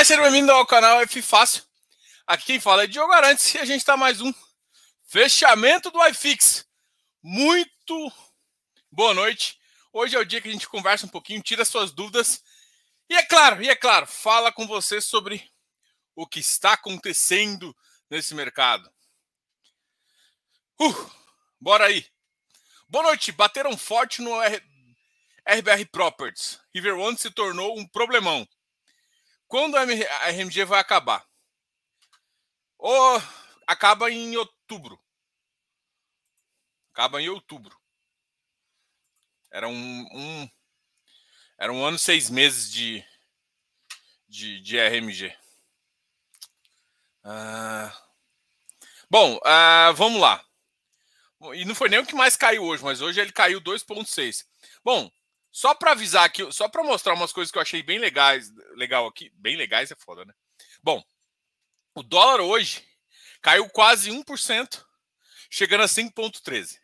Olá, seja bem-vindo ao canal F Fácil. Aqui quem fala é Diogo Arantes e a gente está mais um fechamento do iFix. Muito boa noite. Hoje é o dia que a gente conversa um pouquinho, tira suas dúvidas e é claro, e é claro, fala com você sobre o que está acontecendo nesse mercado. Uh, bora aí. Boa noite. Bateram forte no R... RBR Properties. River One se tornou um problemão. Quando a RMG vai acabar? Ou acaba em outubro. Acaba em outubro. Era um, um era um ano e seis meses de, de, de RMG. Ah, bom, ah, vamos lá. E não foi nem o que mais caiu hoje, mas hoje ele caiu 2,6. Bom, só para avisar aqui, só para mostrar umas coisas que eu achei bem legais, legal aqui, bem legais é foda, né? Bom, o dólar hoje caiu quase 1%, chegando a 5.13.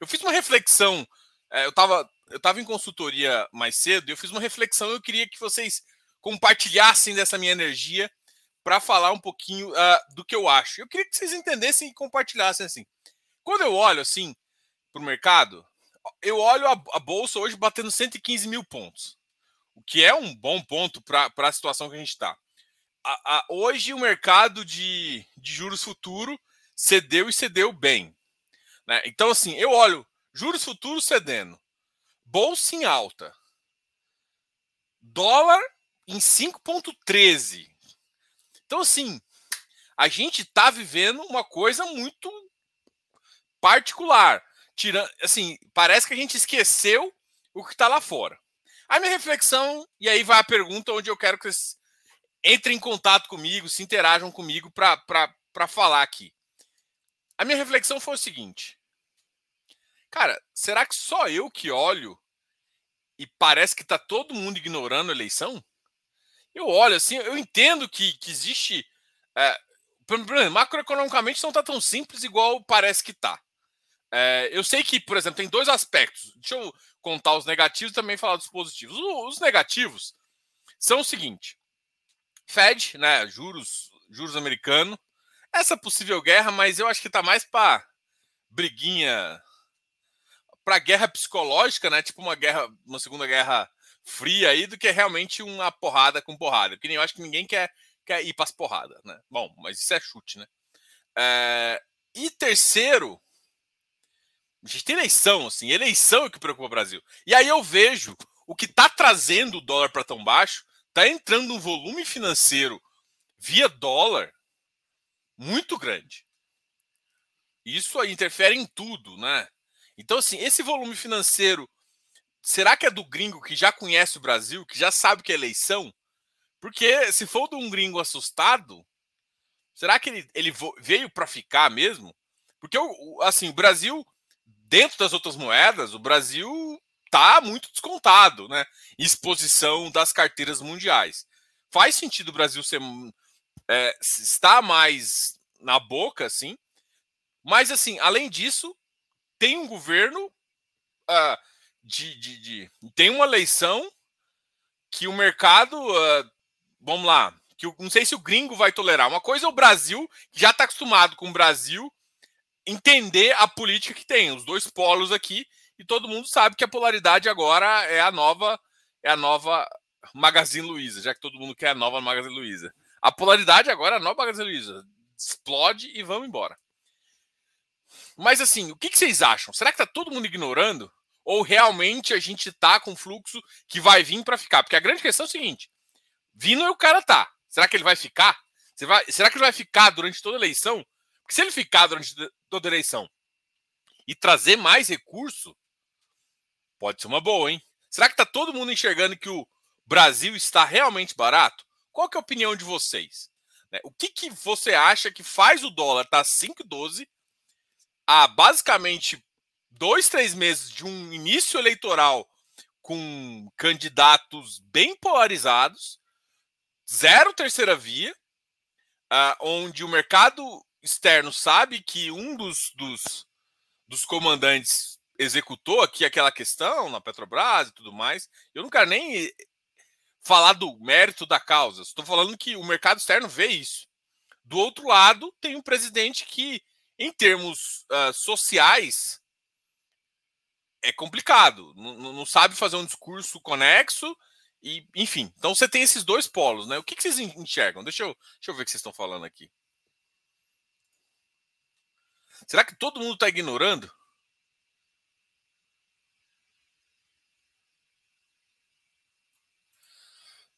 Eu fiz uma reflexão, é, eu estava eu tava em consultoria mais cedo e eu fiz uma reflexão, eu queria que vocês compartilhassem dessa minha energia para falar um pouquinho uh, do que eu acho. Eu queria que vocês entendessem e compartilhassem assim. Quando eu olho assim para o mercado, eu olho a, a, bolsa hoje batendo 115 mil pontos, o que é um bom ponto para a situação que a gente está. Hoje o mercado de, de juros futuro cedeu e cedeu bem. Né? Então, assim, eu olho juros futuros cedendo, bolsa em alta, dólar em 5,13. Então, assim, a gente está vivendo uma coisa muito particular. Tirando, assim, parece que a gente esqueceu o que está lá fora. A minha reflexão, e aí vai a pergunta onde eu quero que vocês entrem em contato comigo, se interajam comigo para falar aqui. A minha reflexão foi o seguinte. Cara, será que só eu que olho e parece que está todo mundo ignorando a eleição? Eu olho assim, eu entendo que, que existe. É, macroeconomicamente não está tão simples igual parece que está. É, eu sei que, por exemplo, tem dois aspectos. Deixa eu contar os negativos e também falar dos positivos. Os negativos são o seguinte: Fed, né, juros, juros americano, essa possível guerra, mas eu acho que está mais para briguinha, para guerra psicológica, né, tipo uma guerra, uma segunda guerra fria aí, do que realmente uma porrada com porrada. Porque eu acho que ninguém quer, quer ir para as porradas, né? Bom, mas isso é chute, né? É, e terceiro, a gente tem eleição, assim, eleição é o que preocupa o Brasil. E aí eu vejo o que está trazendo o dólar para tão baixo, está entrando um volume financeiro via dólar muito grande. Isso aí interfere em tudo, né? Então, assim, esse volume financeiro, será que é do gringo que já conhece o Brasil, que já sabe que é eleição? Porque se for de um gringo assustado, será que ele, ele veio para ficar mesmo? Porque, assim, o Brasil dentro das outras moedas, o Brasil está muito descontado, né? Exposição das carteiras mundiais. Faz sentido o Brasil ser é, estar mais na boca, assim. Mas assim, além disso, tem um governo uh, de, de, de, tem uma eleição que o mercado, uh, vamos lá, que eu, não sei se o gringo vai tolerar. Uma coisa é o Brasil, já está acostumado com o Brasil entender a política que tem, os dois polos aqui, e todo mundo sabe que a polaridade agora é a nova é a nova Magazine Luiza, já que todo mundo quer a nova Magazine Luiza. A polaridade agora é a nova Magazine Luiza. Explode e vamos embora. Mas assim, o que, que vocês acham? Será que tá todo mundo ignorando? Ou realmente a gente tá com fluxo que vai vir para ficar? Porque a grande questão é o seguinte: vindo o cara tá. Será que ele vai ficar? Vai, será que ele vai ficar durante toda a eleição? Porque se ele ficar durante toda a eleição e trazer mais recurso, pode ser uma boa, hein? Será que está todo mundo enxergando que o Brasil está realmente barato? Qual é a opinião de vocês? Né, o que, que você acha que faz o dólar estar tá 5,12 há basicamente dois, três meses de um início eleitoral com candidatos bem polarizados, zero terceira via, uh, onde o mercado externo sabe que um dos, dos, dos comandantes executou aqui aquela questão na Petrobras e tudo mais. Eu não quero nem falar do mérito da causa. Estou falando que o mercado externo vê isso. Do outro lado, tem um presidente que, em termos uh, sociais, é complicado. Não, não, sabe fazer um discurso conexo e, enfim. Então você tem esses dois polos, né? O que, que vocês enxergam? Deixa eu, deixa eu ver o que vocês estão falando aqui. Será que todo mundo está ignorando?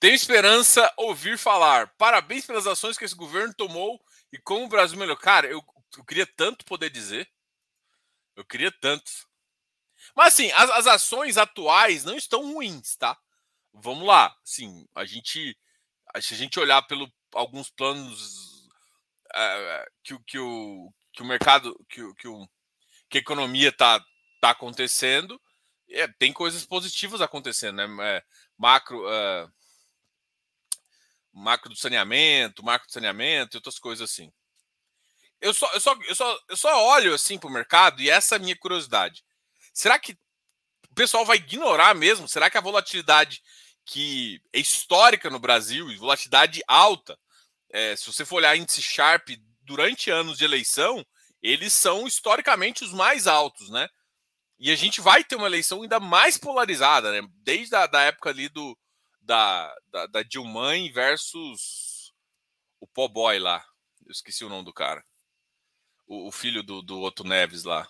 Tenho esperança ouvir falar. Parabéns pelas ações que esse governo tomou e como o Brasil melhorou. Cara, eu, eu queria tanto poder dizer. Eu queria tanto. Mas assim, as, as, ações atuais não estão ruins, tá? Vamos lá. Sim, a gente. Se a gente olhar pelo alguns planos que, que, o, que o mercado. Que, que, o, que a economia está tá acontecendo, é, tem coisas positivas acontecendo, né? É, macro. Uh, macro do saneamento, macro do saneamento e outras coisas assim. Eu só, eu só, eu só, eu só olho assim para o mercado e essa é a minha curiosidade. Será que o pessoal vai ignorar mesmo? Será que a volatilidade que é histórica no Brasil, volatilidade alta, é, se você for olhar índice Sharp durante anos de eleição, eles são historicamente os mais altos, né? E a gente vai ter uma eleição ainda mais polarizada, né? Desde a da época ali do, da, da, da Dilma versus o Poboy lá. Eu esqueci o nome do cara. O, o filho do, do Otto Neves lá.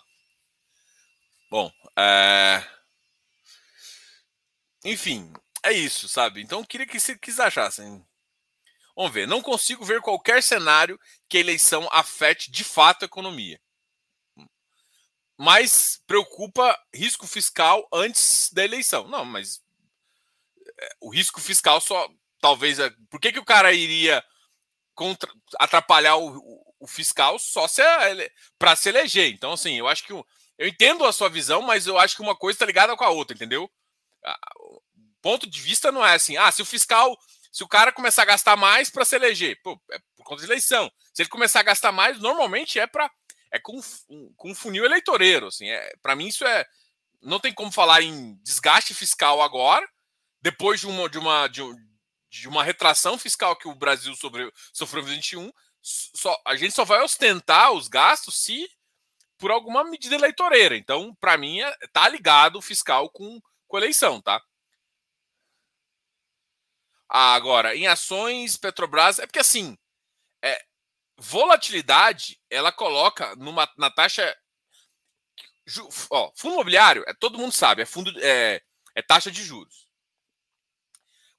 Bom, é... enfim, é isso, sabe? Então, queria que vocês achassem. Vamos ver. Não consigo ver qualquer cenário que a eleição afete de fato a economia. Mas preocupa risco fiscal antes da eleição. Não, mas o risco fiscal só talvez é, por que, que o cara iria contra, atrapalhar o, o, fiscal só é, para se eleger então assim eu acho que eu entendo a sua visão mas eu acho que uma coisa está ligada com a outra entendeu o ponto de vista não é assim ah se o fiscal se o cara começar a gastar mais para se eleger pô, é por conta de eleição se ele começar a gastar mais normalmente é para é com, com um funil eleitoreiro assim é para mim isso é não tem como falar em desgaste fiscal agora depois de uma, de uma, de, de uma retração fiscal que o Brasil sobre, sofreu em 2021, só, a gente só vai ostentar os gastos se por alguma medida eleitoreira. Então, para mim, é, tá ligado o fiscal com, com eleição, tá? Ah, agora, em ações, Petrobras, é porque assim, é, volatilidade, ela coloca numa, na taxa. Ó, fundo imobiliário, é, todo mundo sabe, é, fundo, é, é taxa de juros.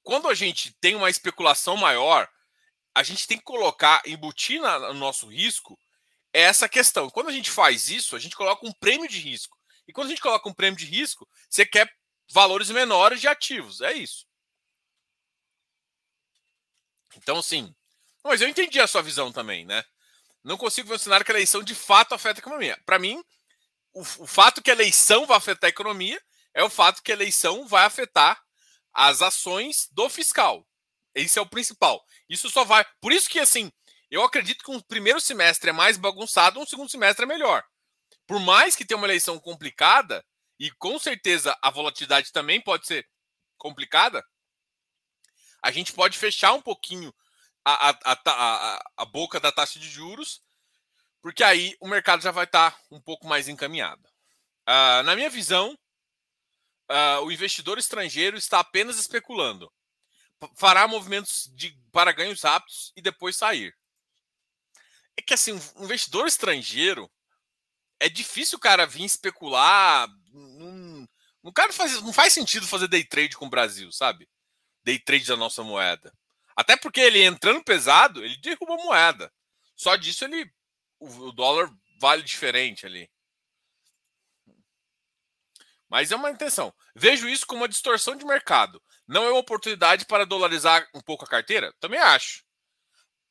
Quando a gente tem uma especulação maior, a gente tem que colocar, embutir no nosso risco essa questão. Quando a gente faz isso, a gente coloca um prêmio de risco. E quando a gente coloca um prêmio de risco, você quer valores menores de ativos. É isso. Então, sim. Mas eu entendi a sua visão também, né? Não consigo ver um cenário que a eleição de fato afeta a economia. Para mim, o, o fato que a eleição vai afetar a economia é o fato que a eleição vai afetar as ações do fiscal. Esse é o principal. Isso só vai. Por isso que, assim, eu acredito que um primeiro semestre é mais bagunçado, um segundo semestre é melhor. Por mais que tenha uma eleição complicada, e com certeza a volatilidade também pode ser complicada, a gente pode fechar um pouquinho a, a, a, a, boca da taxa de juros, porque aí o mercado já vai estar tá um pouco mais encaminhado. Uh, na minha visão, uh, o investidor estrangeiro está apenas especulando. Fará movimentos de, para ganhos rápidos e depois sair. É que assim, um investidor estrangeiro é difícil o cara vir especular. Não, não, cara faz, não faz sentido fazer day trade com o Brasil, sabe? Day trade da nossa moeda. Até porque ele entrando pesado, ele derruba a moeda. Só disso ele. O, dólar vale diferente ali. Mas é uma intenção. Vejo isso como uma distorção de mercado. Não é uma oportunidade para dolarizar um pouco a carteira? Também acho.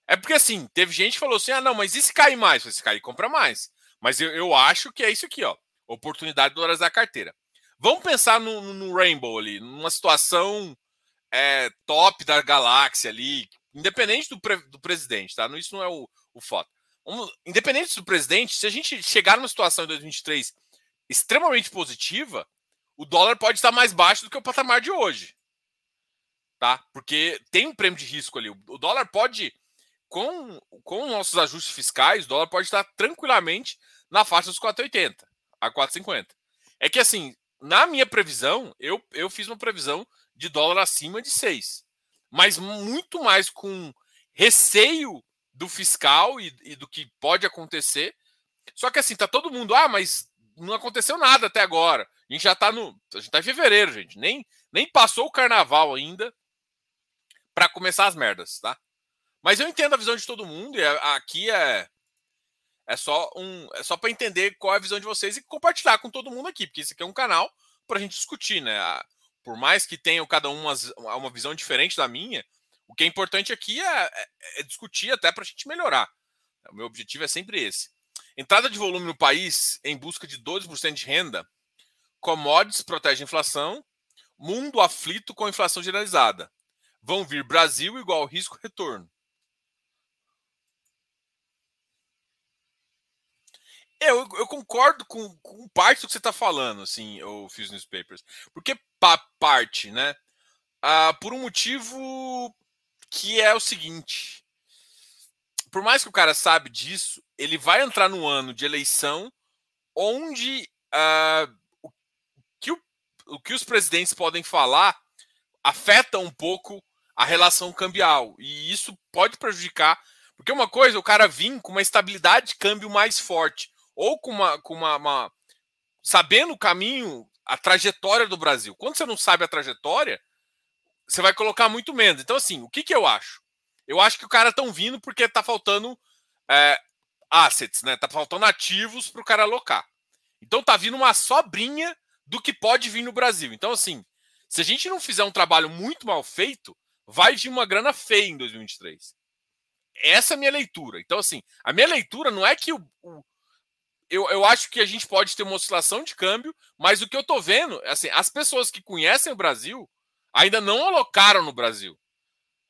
É porque assim, teve gente que falou assim: ah, não, mas e se cair mais? Se cair, compra mais. Mas eu, eu acho que é isso aqui, ó. Oportunidade de dolarizar a carteira. Vamos pensar no, no Rainbow ali, numa situação é, top da galáxia ali, independente do, pre, do presidente, tá? Isso não é o, o foto. independente do presidente, se a gente chegar numa situação em 2023 extremamente positiva, o dólar pode estar mais baixo do que o patamar de hoje. tá? Porque tem um prêmio de risco ali. O dólar pode, com, com nossos ajustes fiscais, o dólar pode estar tranquilamente na faixa dos 4,80 a 4,50. É que assim, na minha previsão, eu, eu fiz uma previsão de dólar acima de 6. Mas muito mais com receio do fiscal e, e, do que pode acontecer. Só que assim, tá todo mundo, ah, mas não aconteceu nada até agora. A gente já tá no. A gente tá em fevereiro, gente. Nem, nem passou o carnaval ainda para começar as merdas, tá? Mas eu entendo a visão de todo mundo e aqui é é só um é só para entender qual é a visão de vocês e compartilhar com todo mundo aqui, porque isso aqui é um canal para a gente discutir, né? Por mais que tenham cada um uma, uma visão diferente da minha, o que é importante aqui é, é, é discutir até para a gente melhorar. O meu objetivo é sempre esse. Entrada de volume no país em busca de 12% de renda, commodities protege a inflação, mundo aflito com inflação generalizada vão vir Brasil igual risco retorno. Eu, eu concordo com, com, parte do que você está falando, assim, o Fuse Newspapers. Porque parte, né? Ah, por um motivo que é o seguinte. Por mais que o cara sabe disso, ele vai entrar no ano de eleição onde ah, o, que o, o que os presidentes podem falar afeta um pouco a relação cambial. E isso pode prejudicar. Porque uma coisa, o cara vir com uma estabilidade de câmbio mais forte, ou com uma. Com uma, uma sabendo o caminho, a trajetória do Brasil. Quando você não sabe a trajetória, você vai colocar muito menos. Então, assim, o que, que eu acho? Eu acho que o cara estão vindo porque tá faltando é, assets, né? Tá faltando ativos para o cara alocar. Então tá vindo uma sobrinha do que pode vir no Brasil. Então, assim, se a gente não fizer um trabalho muito mal feito, vai vir uma grana feia em 2023. Essa é a minha leitura. Então, assim, a minha leitura não é que o, o eu, eu acho que a gente pode ter uma oscilação de câmbio, mas o que eu tô vendo, assim, as pessoas que conhecem o Brasil ainda não alocaram no Brasil.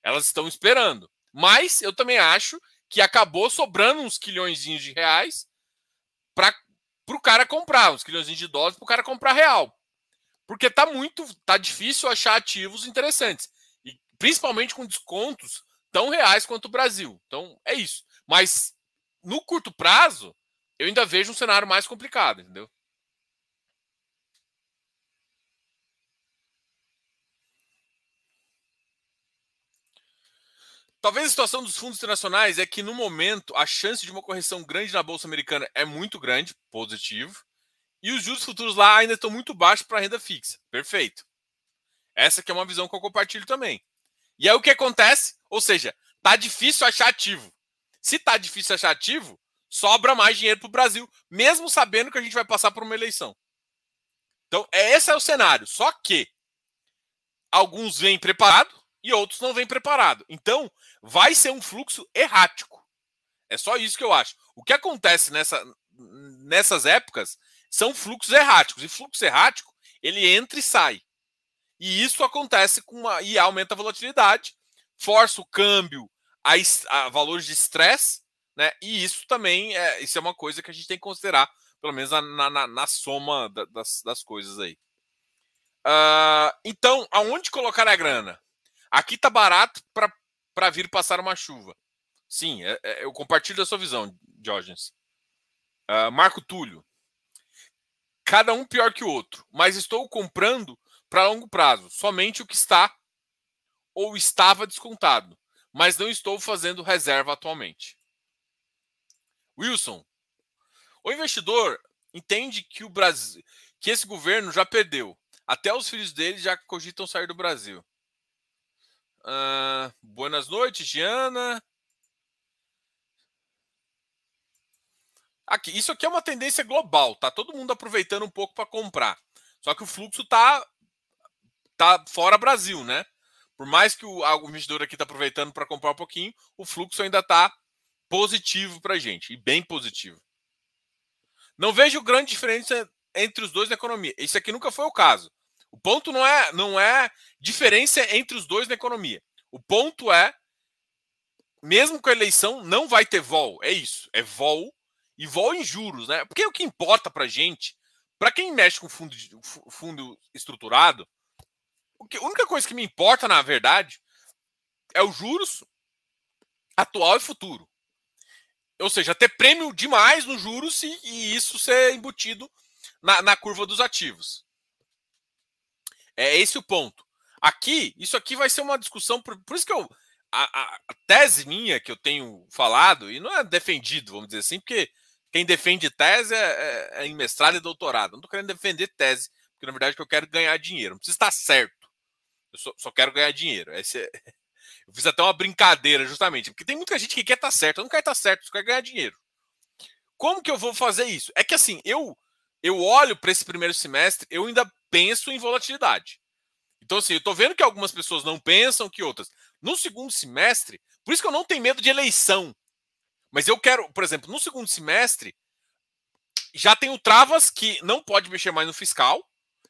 Elas estão esperando. Mas eu também acho que acabou sobrando uns quilhões de reais para o cara comprar, uns quilhões de dólares para o cara comprar real. Porque tá muito, tá difícil achar ativos interessantes principalmente com descontos tão reais quanto o Brasil. Então, é isso. Mas no curto prazo, eu ainda vejo um cenário mais complicado, entendeu? Talvez a situação dos fundos internacionais é que, no momento, a chance de uma correção grande na Bolsa Americana é muito grande, positivo, e os juros futuros lá ainda estão muito baixos para a renda fixa. Perfeito. Essa que é uma visão que eu compartilho também. E aí o que acontece? Ou seja, tá difícil achar ativo. Se tá difícil achar ativo, sobra mais dinheiro para o Brasil, mesmo sabendo que a gente vai passar por uma eleição. Então, é, esse é o cenário. Só que alguns vêm preparados e outros não vêm preparados. Então, vai ser um fluxo errático. É só isso que eu acho. O que acontece nessa, nessas épocas são fluxos erráticos. E fluxo errático, ele entra e sai. E isso acontece com uma. e aumenta a volatilidade, força o câmbio a, a valores de estresse, né? E isso também é, isso é uma coisa que a gente tem que considerar, pelo menos na, na, na soma da, das, das coisas aí. Uh, então, aonde colocar a grana? Aqui tá barato para vir passar uma chuva. Sim, é, é, eu compartilho da sua visão, Diógenes. Uh, Marco Túlio. Cada um pior que o outro, mas estou comprando para longo prazo, somente o que está ou estava descontado, mas não estou fazendo reserva atualmente. Wilson, o investidor entende que o Brasil, que esse governo já perdeu. Até os filhos dele já cogitam sair do Brasil. Uh, boas noites, Giana. Aqui, isso aqui é uma tendência global, tá? Todo mundo aproveitando um pouco para comprar. Só que o fluxo tá tá fora Brasil, né? Por mais que o, o investidor aqui está aproveitando para comprar um pouquinho, o fluxo ainda está positivo para a gente, e bem positivo. Não vejo grande diferença entre os dois na economia. Isso aqui nunca foi o caso. O ponto não é, não é diferença entre os dois na economia. O ponto é, mesmo com a eleição, não vai ter vol. É isso. É vol e vol em juros, né? Porque o que importa para gente, para quem mexe com fundo, fundo estruturado, a única coisa que me importa, na verdade, é os juros atual e futuro. Ou seja, ter prêmio demais nos juros e, e isso ser embutido na, na, curva dos ativos. É esse o ponto. Aqui, isso aqui vai ser uma discussão, por, por isso que eu. A, a, tese minha que eu tenho falado, e não é defendido, vamos dizer assim, porque quem defende tese é, é, é em mestrado e doutorado. Não estou querendo defender tese, porque na verdade eu quero ganhar dinheiro. Não precisa estar certo. Eu só, só quero ganhar dinheiro. Esse é, eu fiz até uma brincadeira, justamente, porque tem muita gente que quer estar certo. Eu não quero estar certo, só quero ganhar dinheiro. Como que eu vou fazer isso? É que assim, eu eu olho para esse primeiro semestre, eu ainda penso em volatilidade. Então, assim, eu estou vendo que algumas pessoas não pensam que outras. No segundo semestre, por isso que eu não tenho medo de eleição. Mas eu quero, por exemplo, no segundo semestre, já tem o Travas que não pode mexer mais no fiscal.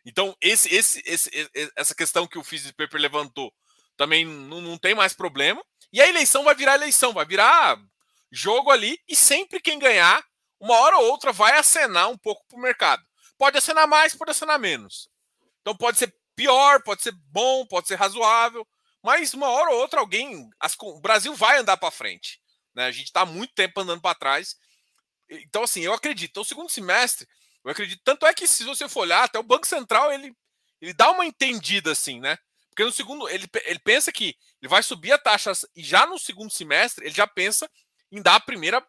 Então, esse, esse, esse, essa questão que o Fizz Paper levantou também não, não tem mais problema. E a eleição vai virar eleição, vai virar jogo ali. E sempre quem ganhar, uma hora ou outra, vai acenar um pouco para o mercado. Pode acenar mais, pode acenar menos. Então pode ser pior, pode ser bom, pode ser razoável. Mas uma hora ou outra, alguém. As, o Brasil vai andar para frente. Né? A gente está muito tempo andando para trás. Então, assim, eu acredito. Então, o segundo semestre, eu acredito. Tanto é que, se você for olhar, até o Banco Central ele, ele dá uma entendida assim, né? Porque no segundo, ele, ele pensa que ele vai subir a taxa e já no segundo semestre ele já pensa em dar a primeira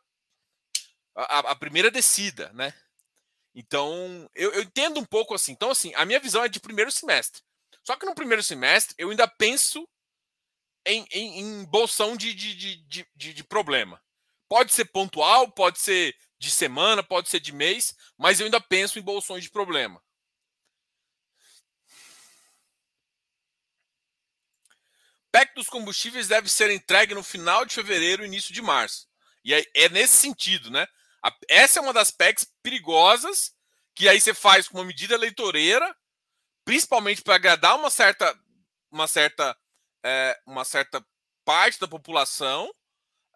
a, a primeira descida, né? Então, eu, eu, entendo um pouco assim. Então, assim, a minha visão é de primeiro semestre. Só que no primeiro semestre eu ainda penso em, em, em bolsão de, de, de, de, de problema. Pode ser pontual, pode ser de semana, pode ser de mês, mas eu ainda penso em bolsões de problema. PEC dos combustíveis deve ser entregue no final de fevereiro, início de março. E é, é nesse sentido, né? A, essa é uma das PECs perigosas que aí você faz com uma medida eleitoreira, principalmente para agradar uma certa, uma certa, é, uma certa parte da população,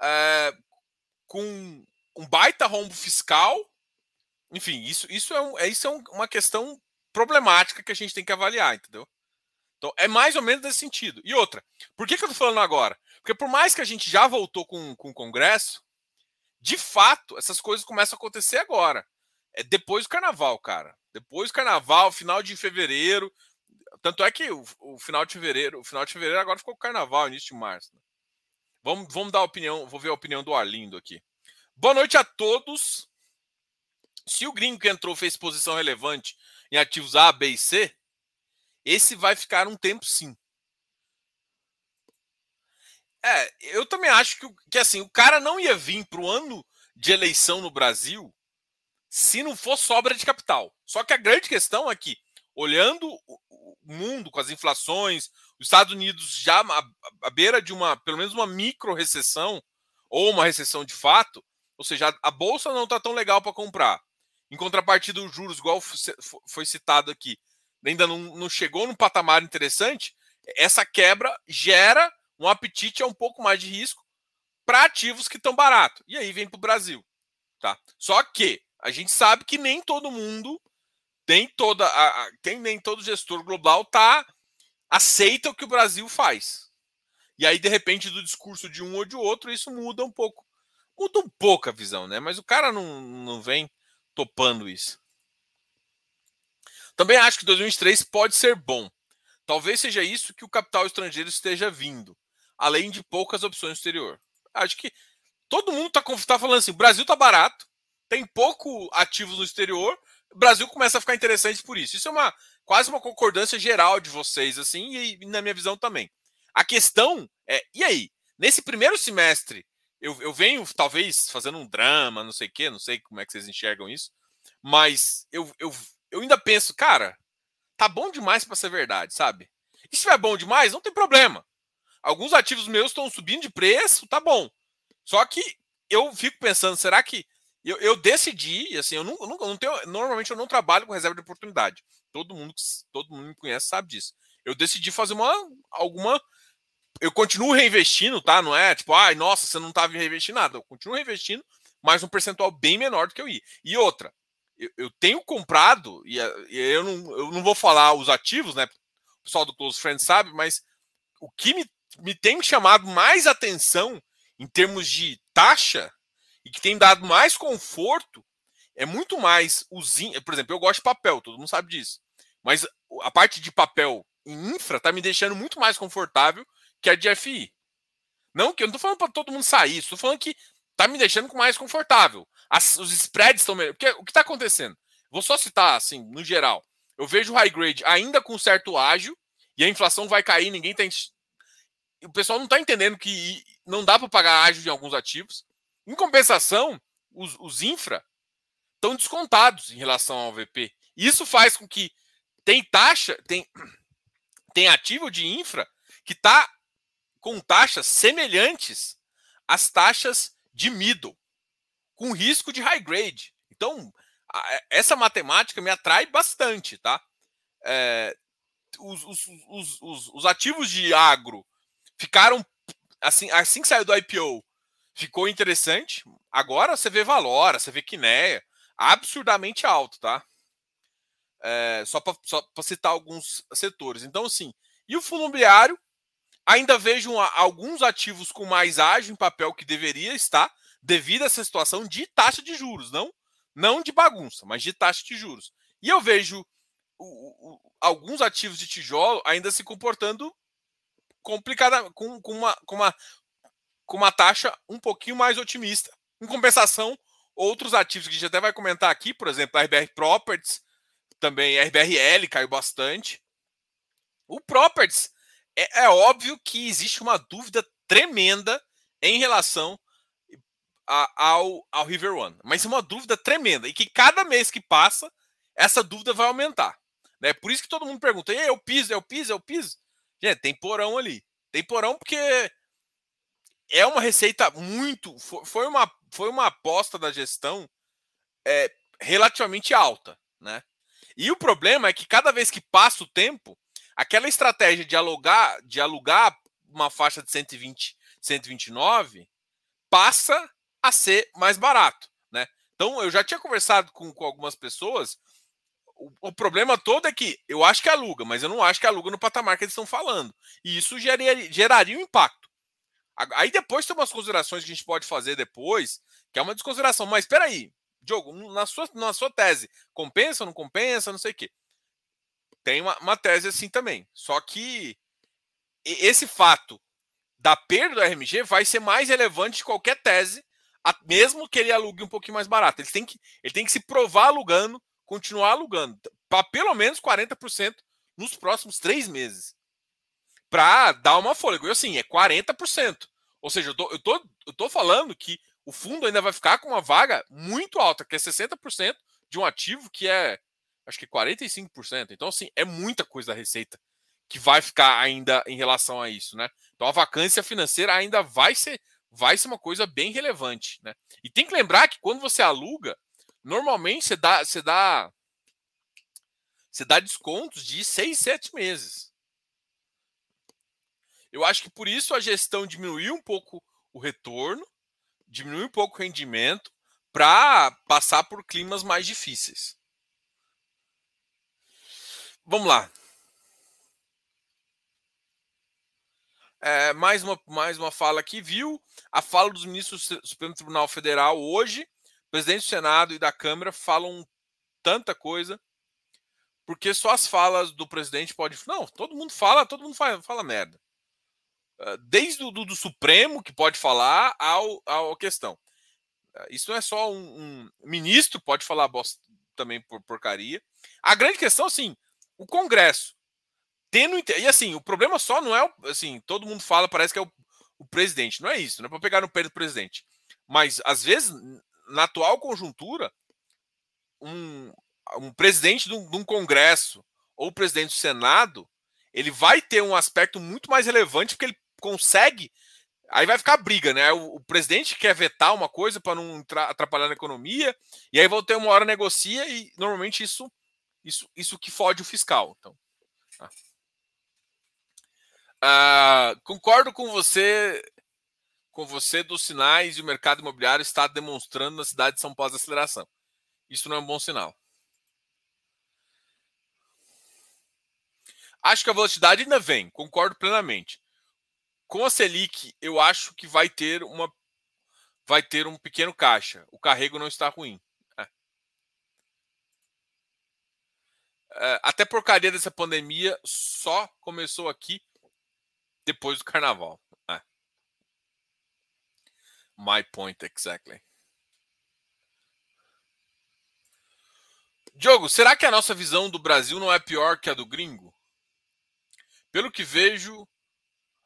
é, com um baita rombo fiscal. Enfim, isso, isso, é, um, é isso é uma questão problemática que a gente tem que avaliar, entendeu? Então, é mais ou menos nesse sentido. E outra, por que, que eu estou falando agora? Porque por mais que a gente já voltou com, com o Congresso, de fato, essas coisas começam a acontecer agora. É depois do carnaval, cara. Depois do carnaval, final de fevereiro. Tanto é que o, o final de fevereiro, o final de fevereiro agora ficou carnaval, início de março. Né? Vamos, vamos dar a opinião, vou ver a opinião do Arlindo aqui. Boa noite a todos. Se o gringo que entrou fez posição relevante em ativos A, B e C, esse vai ficar um tempo sim. É, eu também acho que, que assim, o cara não ia vir para o ano de eleição no Brasil se não for sobra de capital. Só que a grande questão é que, olhando o mundo com as inflações, os Estados Unidos já à, beira de uma, pelo menos uma micro recessão, ou uma recessão de fato, ou seja, a, bolsa não está tão legal para comprar. Em contrapartida, os juros, igual foi citado aqui, ainda não, não chegou num patamar interessante, essa quebra gera um apetite a um pouco mais de risco para ativos que estão barato. E aí vem para o Brasil. Tá? Só que a gente sabe que nem todo mundo tem toda a, nem todo gestor global tá aceita o que o Brasil faz. E aí de repente do discurso de um ou de outro isso muda um pouco. Muda um pouco a visão, né? Mas o cara não, não vem topando isso. Também acho que 2023 pode ser bom. Talvez seja isso que o capital estrangeiro esteja vindo, além de poucas opções no exterior. Acho que todo mundo está tá falando assim: o Brasil está barato, tem pouco ativos no exterior, o Brasil começa a ficar interessante por isso. Isso é uma quase uma concordância geral de vocês, assim, e na minha visão também. A questão é: e aí? Nesse primeiro semestre, eu, eu venho talvez fazendo um drama, não sei o quê, não sei como é que vocês enxergam isso, mas eu, eu eu ainda penso, cara, tá bom demais para ser verdade, sabe? E se tiver bom demais, não tem problema. Alguns ativos meus estão subindo de preço, tá bom. Só que eu fico pensando, será que eu, eu decidi, assim, eu não, eu não tenho, normalmente eu não trabalho com reserva de oportunidade. Todo mundo, todo mundo me conhece sabe disso. Eu decidi fazer uma alguma eu continuo reinvestindo, tá? Não é tipo, ai, nossa, você não estava reinvestindo nada. Eu continuo reinvestindo, mas um percentual bem menor do que eu ia. E outra, eu, eu tenho comprado, e, e eu, não, eu não vou falar os ativos, né? pessoal do Close Friends sabe, mas o que me, me tem chamado mais atenção em termos de taxa e que tem dado mais conforto é muito mais os. Por exemplo, eu gosto de papel, todo mundo sabe disso. Mas a parte de papel em infra tá me deixando muito mais confortável que a de FI. Não que eu não tô falando para todo mundo sair, estou falando que tá me deixando mais confortável. As, os spreads estão melhor. Porque o que está acontecendo? Vou só citar assim, no geral. Eu vejo o high grade ainda com certo ágil e a inflação vai cair, ninguém tem. O pessoal não está entendendo que não dá para pagar ágil em alguns ativos. Em compensação, os, os infra estão descontados em relação ao VP. Isso faz com que tem taxa, tem, tem ativo de infra que está com taxas semelhantes às taxas de middle, com risco de high grade. Então, essa matemática me atrai bastante, tá? É, os, os, os, os, ativos de agro ficaram assim, assim que saiu do IPO, ficou interessante. Agora você vê Valora, você vê Quineia, absurdamente alto, tá? É, só para citar alguns setores. Então, assim, e o fundo imobiliário, ainda vejo alguns ativos com mais ágio em papel que deveria estar, devido a essa situação de taxa de juros, não, não de bagunça, mas de taxa de juros. E eu vejo o, o, alguns ativos de tijolo ainda se comportando complicada, com, com, uma, com, uma, com uma taxa um pouquinho mais otimista. Em compensação, outros ativos que a gente até vai comentar aqui, por exemplo, a RBR Properties, também a RBRL caiu bastante. O Properties, é, é óbvio que existe uma dúvida tremenda em relação a, ao, ao River One, mas é uma dúvida tremenda e que cada mês que passa, essa dúvida vai aumentar. Né? Por isso que todo mundo pergunta: é o piso, é o piso, é o piso? Gente, tem porão ali. Tem porão porque é uma receita muito. Foi uma, foi uma aposta da gestão é, relativamente alta. Né? E o problema é que cada vez que passa o tempo, aquela estratégia de alugar, de alugar uma faixa de 120, 129 passa a ser mais barato. Né? Então eu já tinha conversado com, com algumas pessoas o, o, problema todo é que eu acho que aluga, mas eu não acho que aluga no patamar que eles estão falando. E isso geraria, geraria um impacto. Aí depois tem umas considerações que a gente pode fazer depois, que é uma desconsideração. Mas espera aí, Diogo, na sua, na sua tese, compensa ou não compensa, não sei o quê. Tem uma, uma tese assim também. Só que esse fato da perda do RMG vai ser mais relevante de qualquer tese, mesmo que ele alugue um pouquinho mais barato. Ele tem que, ele tem que se provar alugando continuar alugando para pelo menos 40% nos próximos três meses. Para dar uma fôlego. E assim, é 40%. Ou seja, eu tô, eu, tô, eu tô falando que o fundo ainda vai ficar com uma vaga muito alta, que é 60% de um ativo que é, acho que 45%. Então, assim, é muita coisa da receita que vai ficar ainda em relação a isso, né? Então, a vacância financeira ainda vai ser, vai ser uma coisa bem relevante, né? E tem que lembrar que quando você aluga, Normalmente você dá, você dá, você dá descontos de seis, sete meses. Eu acho que por isso a gestão diminuiu um pouco o retorno, diminuiu um pouco o rendimento para passar por climas mais difíceis. Vamos lá. É, mais, uma, mais uma fala aqui, viu? A fala dos ministros do Supremo Tribunal Federal hoje presidente do Senado e da Câmara falam tanta coisa, porque só as falas do presidente pode. Não, todo mundo fala, todo mundo fala, fala merda. Ah, desde o do, do, Supremo, que pode falar, ao, ao questão. Ah, isso não é só um, um ministro pode falar bosta, também por porcaria. A grande questão, assim, o Congresso e assim, o problema só não é assim, todo mundo fala, parece que é o, o presidente, não é isso, não é para pegar no pé do presidente. Mas às vezes na atual conjuntura, um, um presidente de um, de um, Congresso ou presidente do Senado, ele vai ter um aspecto muito mais relevante porque ele consegue. Aí vai ficar briga, né? O, o presidente quer vetar uma coisa para não atrapalhar na economia, e aí vão ter uma hora negocia, e normalmente isso isso, isso que fode o fiscal. Então, tá. Ah, concordo com você com você dos sinais e o mercado imobiliário está demonstrando na cidade de São Paulo aceleração. Isso não é um bom sinal. Acho que a velocidade ainda vem, concordo plenamente. Com a Selic, eu acho que vai ter uma vai ter um pequeno caixa. O carrego não está ruim. É. É, até porcaria dessa pandemia só começou aqui depois do carnaval. É. My point exactly. Diogo, será que a nossa visão do Brasil não é pior que a do gringo? Pelo que vejo,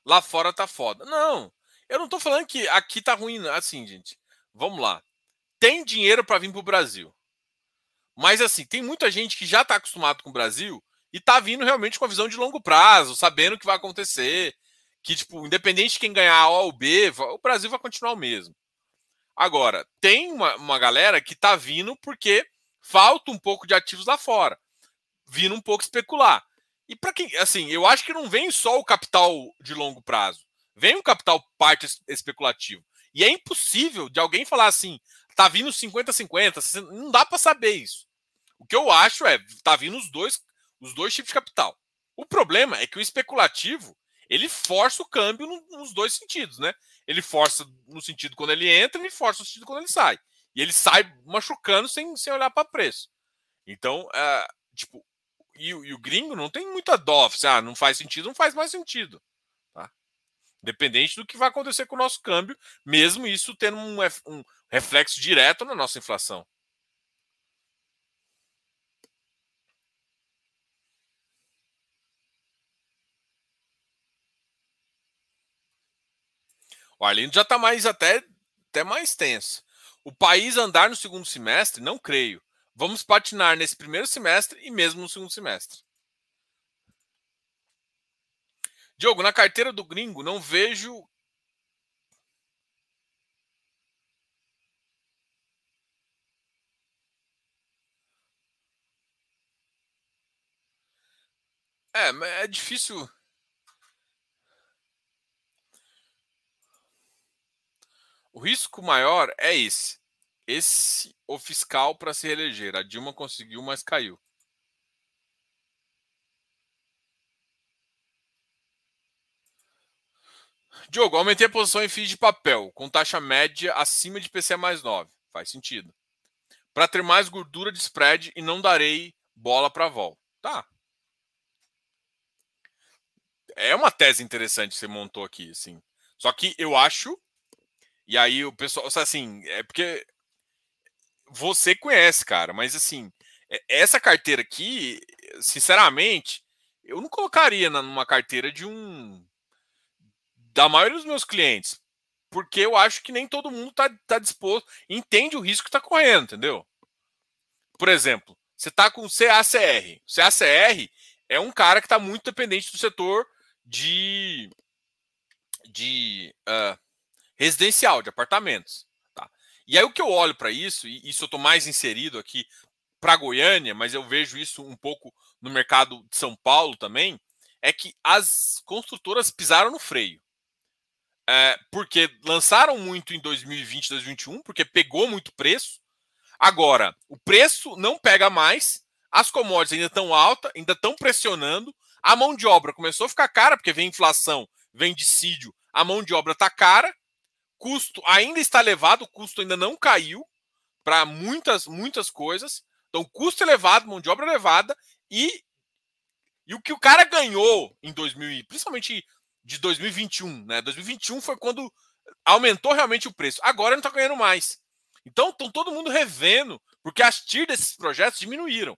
lá fora tá foda. Não, eu não tô falando que aqui tá ruim, assim, gente. Vamos lá. Tem dinheiro para vir pro Brasil. Mas assim, tem muita gente que já tá acostumado com o Brasil e tá vindo realmente com a visão de longo prazo, sabendo o que vai acontecer, que tipo, independente de quem ganhar A ou B, o Brasil vai continuar o mesmo. Agora, tem uma, uma galera que tá vindo porque falta um pouco de ativos lá fora, vindo um pouco especular. E para quem, assim, eu acho que não vem só o capital de longo prazo, vem um capital parte especulativo. E é impossível de alguém falar assim, tá vindo 50-50, não dá para saber isso. O que eu acho é, tá vindo os dois, os dois tipos de capital. O problema é que o especulativo, ele força o câmbio nos dois sentidos, né? Ele força no sentido quando ele entra e força no sentido quando ele sai. E ele sai machucando sem, sem olhar para preço. Então, uh, tipo, e, e, o gringo não tem muita dó. Assim, ah, não faz sentido, não faz mais sentido. Tá? Dependente do que vai acontecer com o nosso câmbio, mesmo isso tendo um, um reflexo direto na nossa inflação. O Arlindo já está mais até, até mais tenso. O país andar no segundo semestre, não creio. Vamos patinar nesse primeiro semestre e mesmo no segundo semestre. Diogo, na carteira do gringo, não vejo. É, é difícil. O risco maior é esse esse o fiscal para se reeleger. A Dilma conseguiu, mas caiu. Diogo, aumentei a posição em FIIs de papel, com taxa média acima de PCE mais 9. Faz sentido. Para ter mais gordura de spread e não darei bola para vol. Tá. É uma tese interessante que você montou aqui, assim. Só que eu acho. E aí o pessoal, assim, é porque você conhece, cara, mas assim, essa carteira aqui, sinceramente, eu não colocaria numa carteira de um da maioria dos meus clientes, porque eu acho que nem todo mundo tá, tá disposto, entende o risco que tá correndo, entendeu? Por exemplo, você tá com CACR. CACR é um cara que está muito dependente do setor de, de uh, residencial, de apartamentos. E aí o que eu olho para isso, e isso eu estou mais inserido aqui para Goiânia, mas eu vejo isso um pouco no mercado de São Paulo também, é que as construtoras pisaram no freio. É, porque lançaram muito em 2020, 2021, porque pegou muito preço. Agora, o preço não pega mais, as commodities ainda estão altas, ainda estão pressionando, a mão de obra começou a ficar cara, porque vem inflação, vem dissídio, a mão de obra está cara, custo ainda está elevado, o custo ainda não caiu para muitas, muitas coisas. Então, custo elevado, mão de obra elevada e, e o que o cara ganhou em 2000, principalmente de 2021, né? 2021 foi quando aumentou realmente o preço. Agora não está ganhando mais. Então, estão todo mundo revendo, porque as TIR desses projetos diminuíram.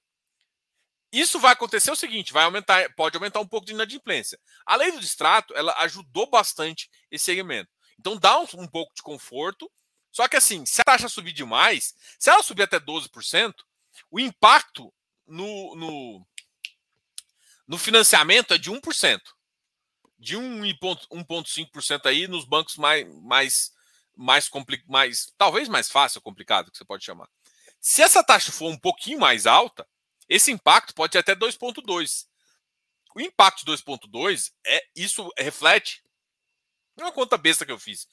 Isso vai acontecer o seguinte, vai aumentar, pode aumentar um pouco de inadimplência. A lei do distrato, ela ajudou bastante esse segmento. Então dá um, um pouco de conforto. Só que assim, se a taxa subir demais, se ela subir até 12%, o impacto no, no, no financiamento é de 1%. De 1,5% aí nos bancos mais, mais, mais, mais, talvez mais fácil, complicado, que você pode chamar. Se essa taxa for um pouquinho mais alta, esse impacto pode ser até 2,2. O impacto de 2,2 é isso reflete é uma conta besta que eu fiz.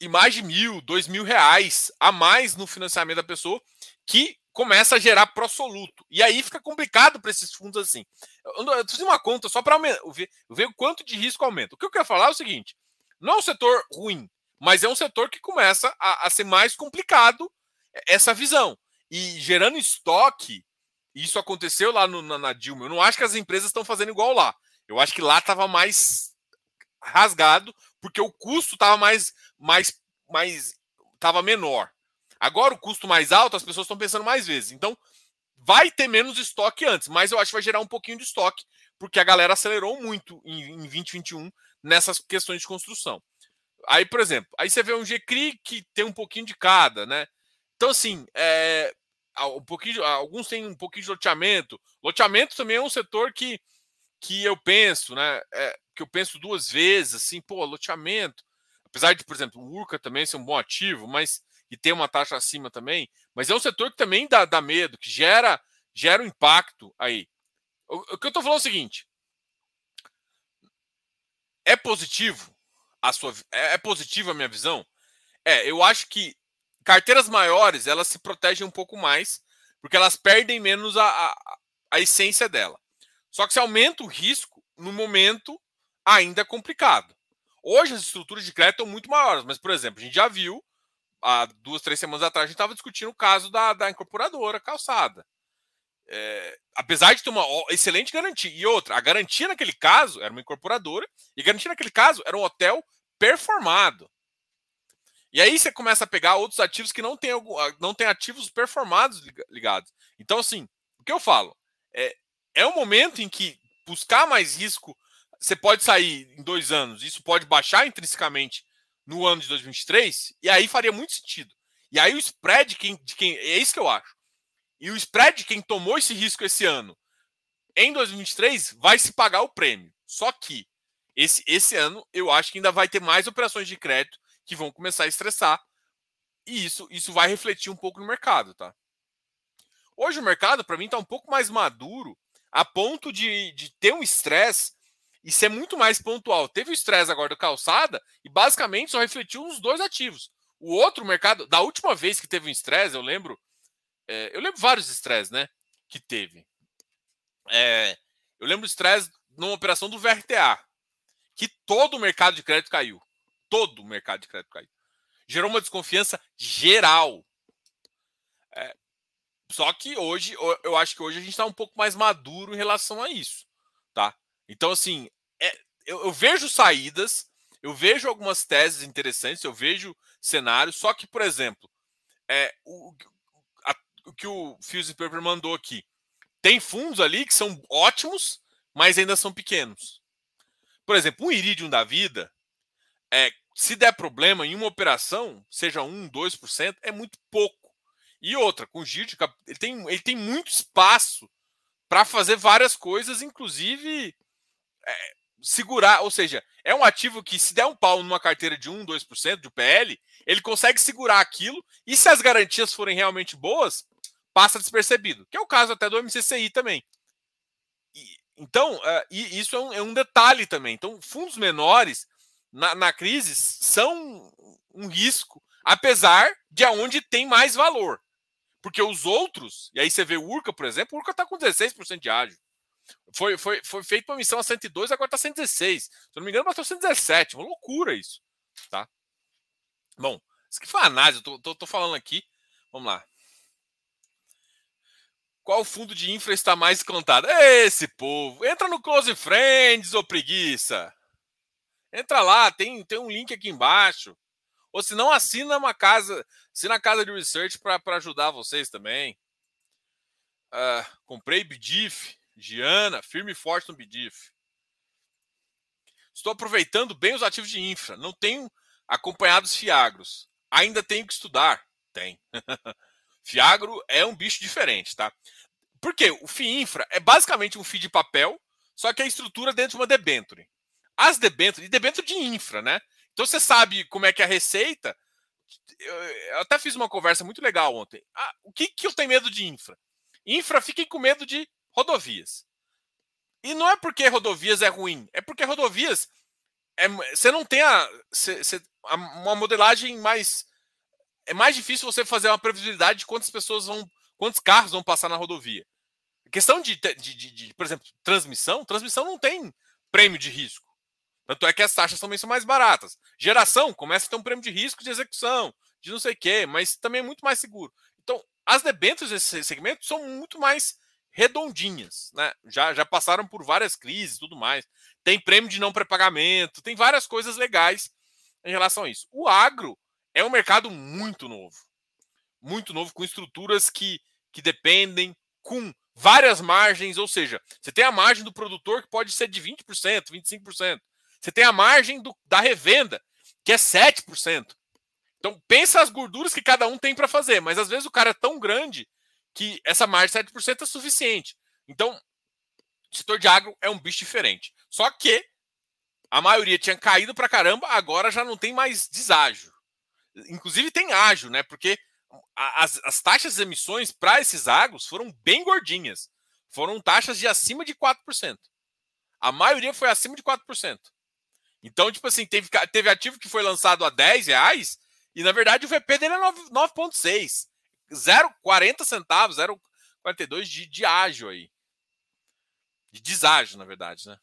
E mais de mil, dois mil reais a mais no financiamento da pessoa, que começa a gerar pró-soluto. E aí fica complicado para esses fundos assim. Eu, fiz uma conta só para ver, ver o quanto de risco aumenta. O que eu quero falar é o seguinte: não é um setor ruim, mas é um setor que começa a, a ser mais complicado essa visão. E gerando estoque, isso aconteceu lá no, na, na, Dilma. Eu não acho que as empresas estão fazendo igual lá. Eu acho que lá estava mais rasgado, porque o custo estava mais, mais, mais, estava menor. Agora o custo mais alto, as pessoas estão pensando mais vezes. Então, vai ter menos estoque antes, mas eu acho que vai gerar um pouquinho de estoque, porque a galera acelerou muito em, em 2021 nessas questões de construção. Aí, por exemplo, aí você vê um GCRI que tem um pouquinho de cada, né? Então, assim, é, um pouquinho, alguns têm um pouquinho de loteamento. Loteamento também é um setor que, que eu penso, né? É, que eu penso duas vezes, assim, pô, loteamento. Apesar de, por exemplo, o Urca também ser um bom ativo, mas e ter uma taxa acima também, mas é um setor que também dá, dá medo, que gera, gera um impacto aí. O, o que eu estou falando é o seguinte: é positivo a sua é, é positiva a minha visão? É, eu acho que carteiras maiores elas se protegem um pouco mais, porque elas perdem menos a, a, a essência dela. Só que se aumenta o risco no momento ainda complicado. Hoje as estruturas de crédito estão muito maiores, mas, por exemplo, a gente já viu há duas, três semanas atrás, a gente estava discutindo o caso da, da incorporadora calçada. É, apesar de ter uma excelente garantia. E outra, a garantia naquele caso era uma incorporadora, e a garantia naquele caso era um hotel performado. E aí você começa a pegar outros ativos que não tem, algum, não tem ativos performados ligados. Então, assim, o que eu falo? É, é um momento em que buscar mais risco, você pode sair em dois anos, isso pode baixar intrinsecamente no ano de 2023, e aí faria muito sentido. E aí o spread de quem, de quem. É isso que eu acho. E o spread de quem tomou esse risco esse ano, em 2023, vai se pagar o prêmio. Só que esse, esse ano eu acho que ainda vai ter mais operações de crédito que vão começar a estressar. E isso, isso vai refletir um pouco no mercado, tá? Hoje o mercado, para mim, está um pouco mais maduro, a ponto de, de ter um estresse e ser muito mais pontual. Teve o estresse agora do calçada e basicamente só refletiu nos dois ativos. O outro mercado, da última vez que teve um estresse, eu lembro, é, eu lembro vários estresses, né? Que teve. É, eu lembro do estresse numa operação do VRTA, que todo o mercado de crédito caiu. Todo o mercado de crédito caiu. Gerou uma desconfiança geral. Só que hoje, eu acho que hoje a gente está um pouco mais maduro em relação a isso, tá? Então, assim, é, eu, eu, vejo saídas, eu vejo algumas teses interessantes, eu vejo cenários, só que, por exemplo, é, o, a, o que o Fuse Paper mandou aqui, tem fundos ali que são ótimos, mas ainda são pequenos. Por exemplo, um Iridium da vida, é, se der problema em uma operação, seja 1, 2%, é muito pouco. E outra, com o ele tem, ele tem muito espaço para fazer várias coisas, inclusive é, segurar, ou seja, é um ativo que se der um pau numa carteira de 1, 2% de PL, ele consegue segurar aquilo e se as garantias forem realmente boas, passa despercebido, que é o caso até do MCCI também. E, então, uh, e isso é um, é um, detalhe também. Então, fundos menores na, na crise são um risco, apesar de aonde tem mais valor. Porque os outros, e aí você vê o Urca, por exemplo, o Urca está com 16% de ágio. Foi, foi, foi feito uma missão a 102, agora está 116. Se eu não me engano, bateu 117. Uma loucura isso. Tá? Bom, isso que foi análise, eu tô, tô, tô falando aqui. Vamos lá. Qual fundo de infra está mais contado? Esse povo. Entra no Close Friends, ô preguiça. Entra lá, tem, tem um link aqui embaixo. Ou se não, assina uma casa, assina a casa de research para ajudar vocês também. Uh, comprei BDIF. Giana, firme e forte no BDIF. Estou aproveitando bem os ativos de infra. Não tenho acompanhado os Fiagros. Ainda tenho que estudar. Tem. Fiagro é um bicho diferente, tá? Porque o FII Infra é basicamente um FII de papel, só que a estrutura dentro de uma debenture. As debentures, e debenture de infra, né? Então você sabe como é que é a receita. Eu até fiz uma conversa muito legal ontem. Ah, o que, que eu tenho medo de infra? Infra, fiquem com medo de rodovias. E não é porque rodovias é ruim, é porque rodovias é, você não tem a, você, você, a, uma modelagem mais é mais difícil você fazer uma previsibilidade de quantas pessoas vão quantos carros vão passar na rodovia. A questão de, de, de, de, por exemplo, transmissão, transmissão não tem prêmio de risco. Tanto é que as taxas também são mais baratas. Geração começa a ter um prêmio de risco de execução, de não sei o quê, mas também é muito mais seguro. Então, as debêntures desse segmento são muito mais redondinhas, né? Já, já passaram por várias crises e tudo mais. Tem prêmio de não pré-pagamento, tem várias coisas legais em relação a isso. O agro é um mercado muito novo. Muito novo, com estruturas que, que dependem, com várias margens, ou seja, você tem a margem do produtor que pode ser de 20%, 25%. Você tem a margem do, da revenda, que é 7%. Então, pensa as gorduras que cada um tem para fazer, mas às vezes o cara é tão grande que essa margem de 7% é suficiente. Então, o setor de agro é um bicho diferente. Só que a maioria tinha caído para caramba, agora já não tem mais deságio. Inclusive tem ágio, né? Porque as, as taxas de emissões para esses agros foram bem gordinhas. Foram taxas de acima de 4%. A maioria foi acima de 4%. Então, tipo assim, teve, teve ativo que foi lançado a 10 reais e, na verdade, o VP dele é 9,6. 0,40 centavos, 0,42 de, de ágio aí. De deságio, na verdade, né?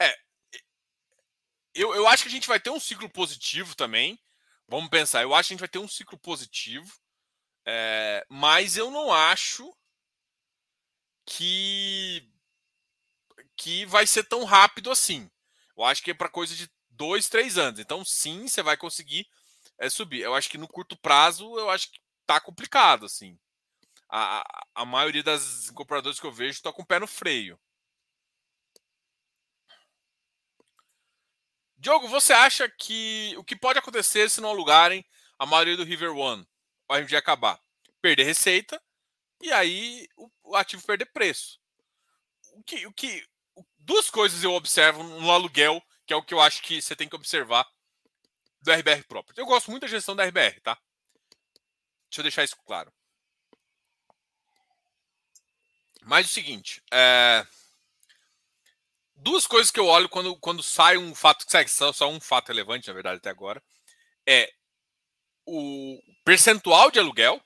É, eu, eu acho que a gente vai ter um ciclo positivo também. Vamos pensar, eu acho que a gente vai ter um ciclo positivo, é, mas eu não acho que que vai ser tão rápido assim. Eu acho que é para coisa de dois, três anos. Então, sim, você vai conseguir é, subir. Eu acho que no curto prazo, eu acho que tá complicado, assim. A, a maioria das incorporadoras que eu vejo está com o pé no freio. Diogo, você acha que o que pode acontecer se não alugarem a maioria do River One? O RMG acabar? Perder receita e aí o, ativo perder preço. O que, o que, duas coisas eu observo no aluguel, que é o que eu acho que você tem que observar do RBR próprio. Eu gosto muito da gestão da RBR, tá? Deixa eu deixar isso claro. Mas o seguinte, é duas coisas que eu olho quando, quando sai um fato, que só, só um fato relevante, na verdade, até agora, é o percentual de aluguel,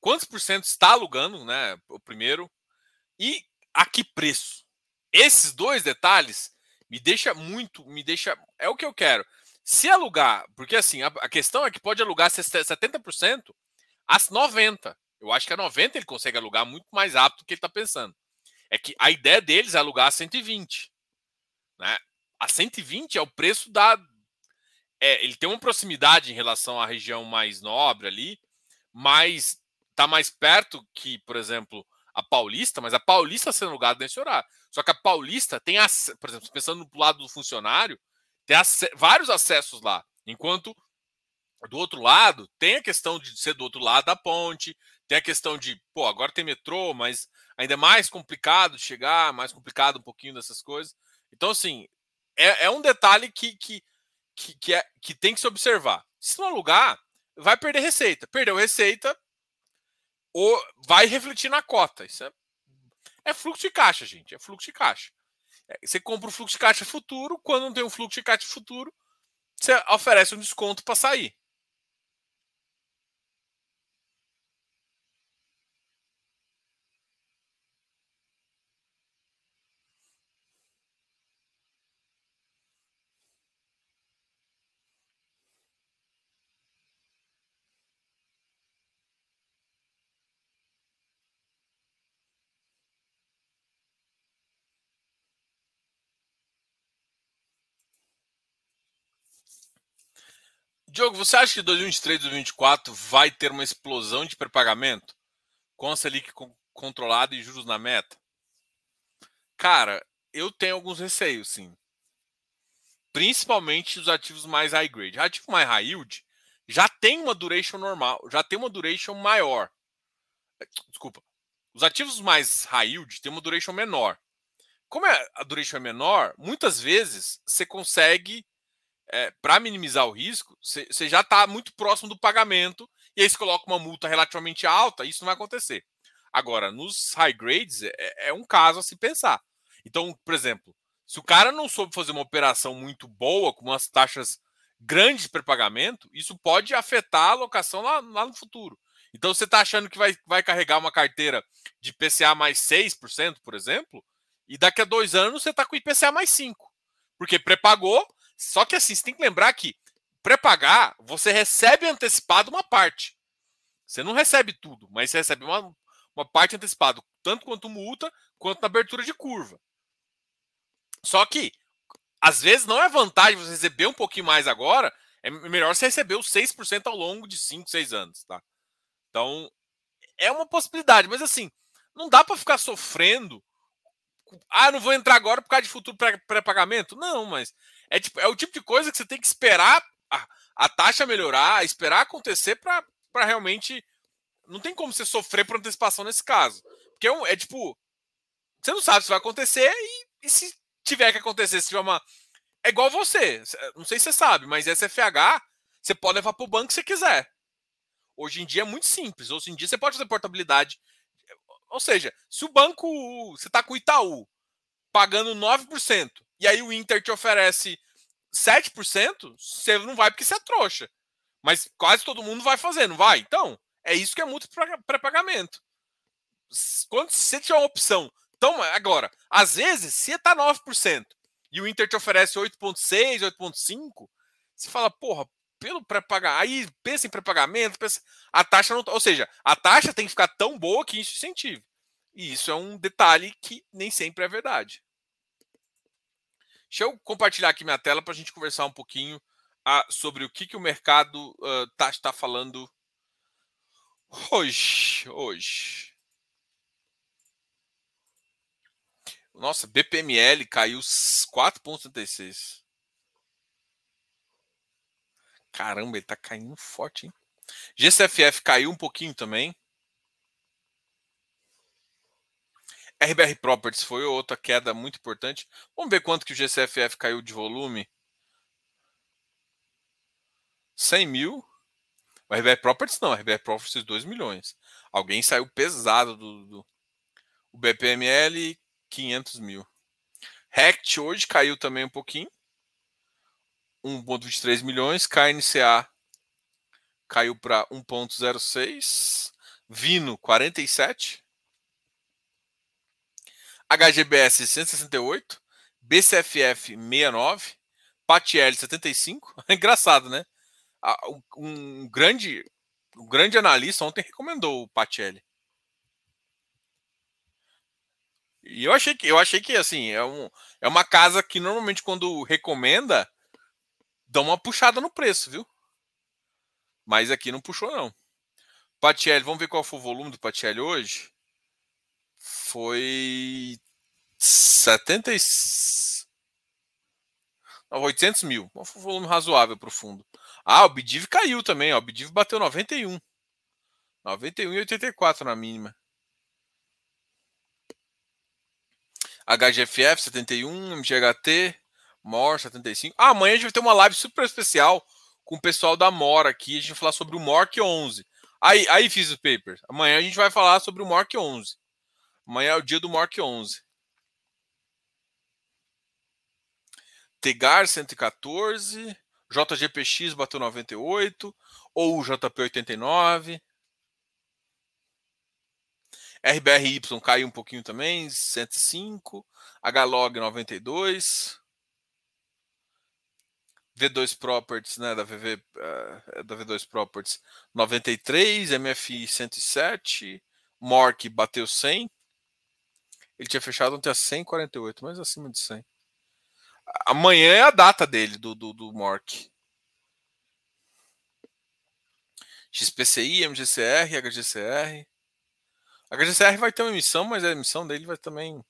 quantos por cento está alugando, né? O primeiro, e a que preço. Esses dois detalhes me deixa muito, me deixa. É o que eu quero. Se alugar, porque assim, a, a questão é que pode alugar 70% a 90%. Eu acho que a 90% ele consegue alugar muito mais rápido do que ele está pensando. É que a ideia deles é alugar a 120. Né? A 120 é o preço da. É, ele tem uma proximidade em relação à região mais nobre ali, mas está mais perto que, por exemplo, a Paulista, mas a Paulista sendo alugada nesse horário. Só que a Paulista tem, por exemplo, pensando no lado do funcionário, tem vários acessos lá. Enquanto do outro lado, tem a questão de ser do outro lado da ponte, tem a questão de, pô, agora tem metrô, mas ainda é mais complicado chegar, mais complicado um pouquinho dessas coisas. Então, assim, é, é um detalhe que, que, que, que, é, que tem que se observar. Se não alugar, vai perder receita. Perdeu receita, ou vai refletir na cota. Isso é, é fluxo de caixa, gente. É fluxo de caixa. É, você compra o fluxo de caixa futuro, quando não tem um fluxo de caixa futuro, você oferece um desconto para sair. Diogo, você acha que 2023 e 2024 vai ter uma explosão de pré-pagamento? Com a Selic controlada e juros na meta? Cara, eu tenho alguns receios, sim. Principalmente os ativos mais high grade. Ativo mais high yield já tem uma duration normal, já tem uma duration maior. Desculpa. Os ativos mais high yield têm uma duration menor. Como é, a duration é menor, muitas vezes você consegue é, para minimizar o risco, você já está muito próximo do pagamento, e aí você coloca uma multa relativamente alta, isso não vai acontecer. Agora, nos high grades, é, é um caso a se pensar. Então, por exemplo, se o cara não soube fazer uma operação muito boa, com umas taxas grandes de pré-pagamento, isso pode afetar a alocação lá, lá no futuro. Então, você está achando que vai, vai carregar uma carteira de IPCA mais 6%, por exemplo, e daqui a dois anos você está com IPCA mais 5%. Porque pré-pagou, só que assim, você tem que lembrar que pré-pagar, você recebe antecipado uma parte. Você não recebe tudo, mas você recebe uma, uma parte antecipada, tanto quanto multa, quanto na abertura de curva. Só que, às vezes, não é vantagem você receber um pouquinho mais agora, é melhor você receber os 6% ao longo de 5, 6 anos, tá? Então, é uma possibilidade, mas assim, não dá para ficar sofrendo. Ah, não vou entrar agora por causa de futuro pré-pagamento? Não, mas é, tipo, é o tipo de coisa que você tem que esperar a, a taxa melhorar, esperar acontecer para realmente. Não tem como você sofrer por antecipação nesse caso. Porque é, um, é tipo. Você não sabe se vai acontecer e, e se tiver que acontecer, se tiver uma. É igual você. Não sei se você sabe, mas SFH você pode levar para o banco se quiser. Hoje em dia é muito simples. Hoje em dia você pode fazer portabilidade. Ou seja, se o banco. Você está com o Itaú pagando 9%, e aí o Inter te oferece 7%, você não vai porque você é trouxa. Mas quase todo mundo vai fazer, não vai? Então, é isso que é multa pré-pagamento. Quando você tiver uma opção. Então, agora, às vezes, se está 9% e o Inter te oferece 8,6%, 8,5%, você fala, porra, pelo pré-pagamento. Aí pensa em pré-pagamento, pensa... a taxa não. Ou seja, a taxa tem que ficar tão boa que isso incentive. E isso é um detalhe que nem sempre é verdade. Deixa eu compartilhar aqui minha tela para a gente conversar um pouquinho ah, sobre o que, que o mercado está uh, tá falando hoje. Hoje. Nossa, BPML caiu 4,36. Caramba, ele está caindo forte, hein? GCFF caiu um pouquinho também. RBR Properties foi outra queda muito importante. Vamos ver quanto que o GCFF caiu de volume. 100 mil. O RBR Properties não, o RBR Properties 2 milhões. Alguém saiu pesado do, do o BPML 500 mil. Rect hoje caiu também um pouquinho. 1,23 milhões. KNCA caiu para 1,06. Vino 47. HGBS 168, BCFF 69, PATL 75. É engraçado, né? Um grande, um grande analista ontem recomendou o PATL. E eu achei que, eu achei que assim, é, um, é uma casa que normalmente quando recomenda, dá uma puxada no preço, viu? Mas aqui não puxou, não. PATL, vamos ver qual foi o volume do PATL hoje foi 70 e... 800 mil. Um volume razoável para o fundo. Ah, o Bidiv caiu também. Ó. O Bidiv bateu 91. 91 e 84 na mínima. HGFF 71, MGHT, MOR 75. Ah, amanhã a gente vai ter uma live super especial com o pessoal da MOR aqui. A gente vai falar sobre o MORC 11. Aí, aí fiz o paper. Amanhã a gente vai falar sobre o MORC 11. Amanhã é o dia do Mork 11. Tegar 114, JGPX bateu 98, ou JP 89. RBRY caiu um pouquinho também, 105. HLOG 92. V2 Properties, né, da VV, uh, da V2 Properties 93, MFI 107, Mork bateu 100. Ele tinha fechado ontem a 148, mas acima de 100. Amanhã é a data dele, do, do, do Mork. XPCI, MGCR, HGCR. HGCR vai ter uma emissão, mas a emissão dele vai também.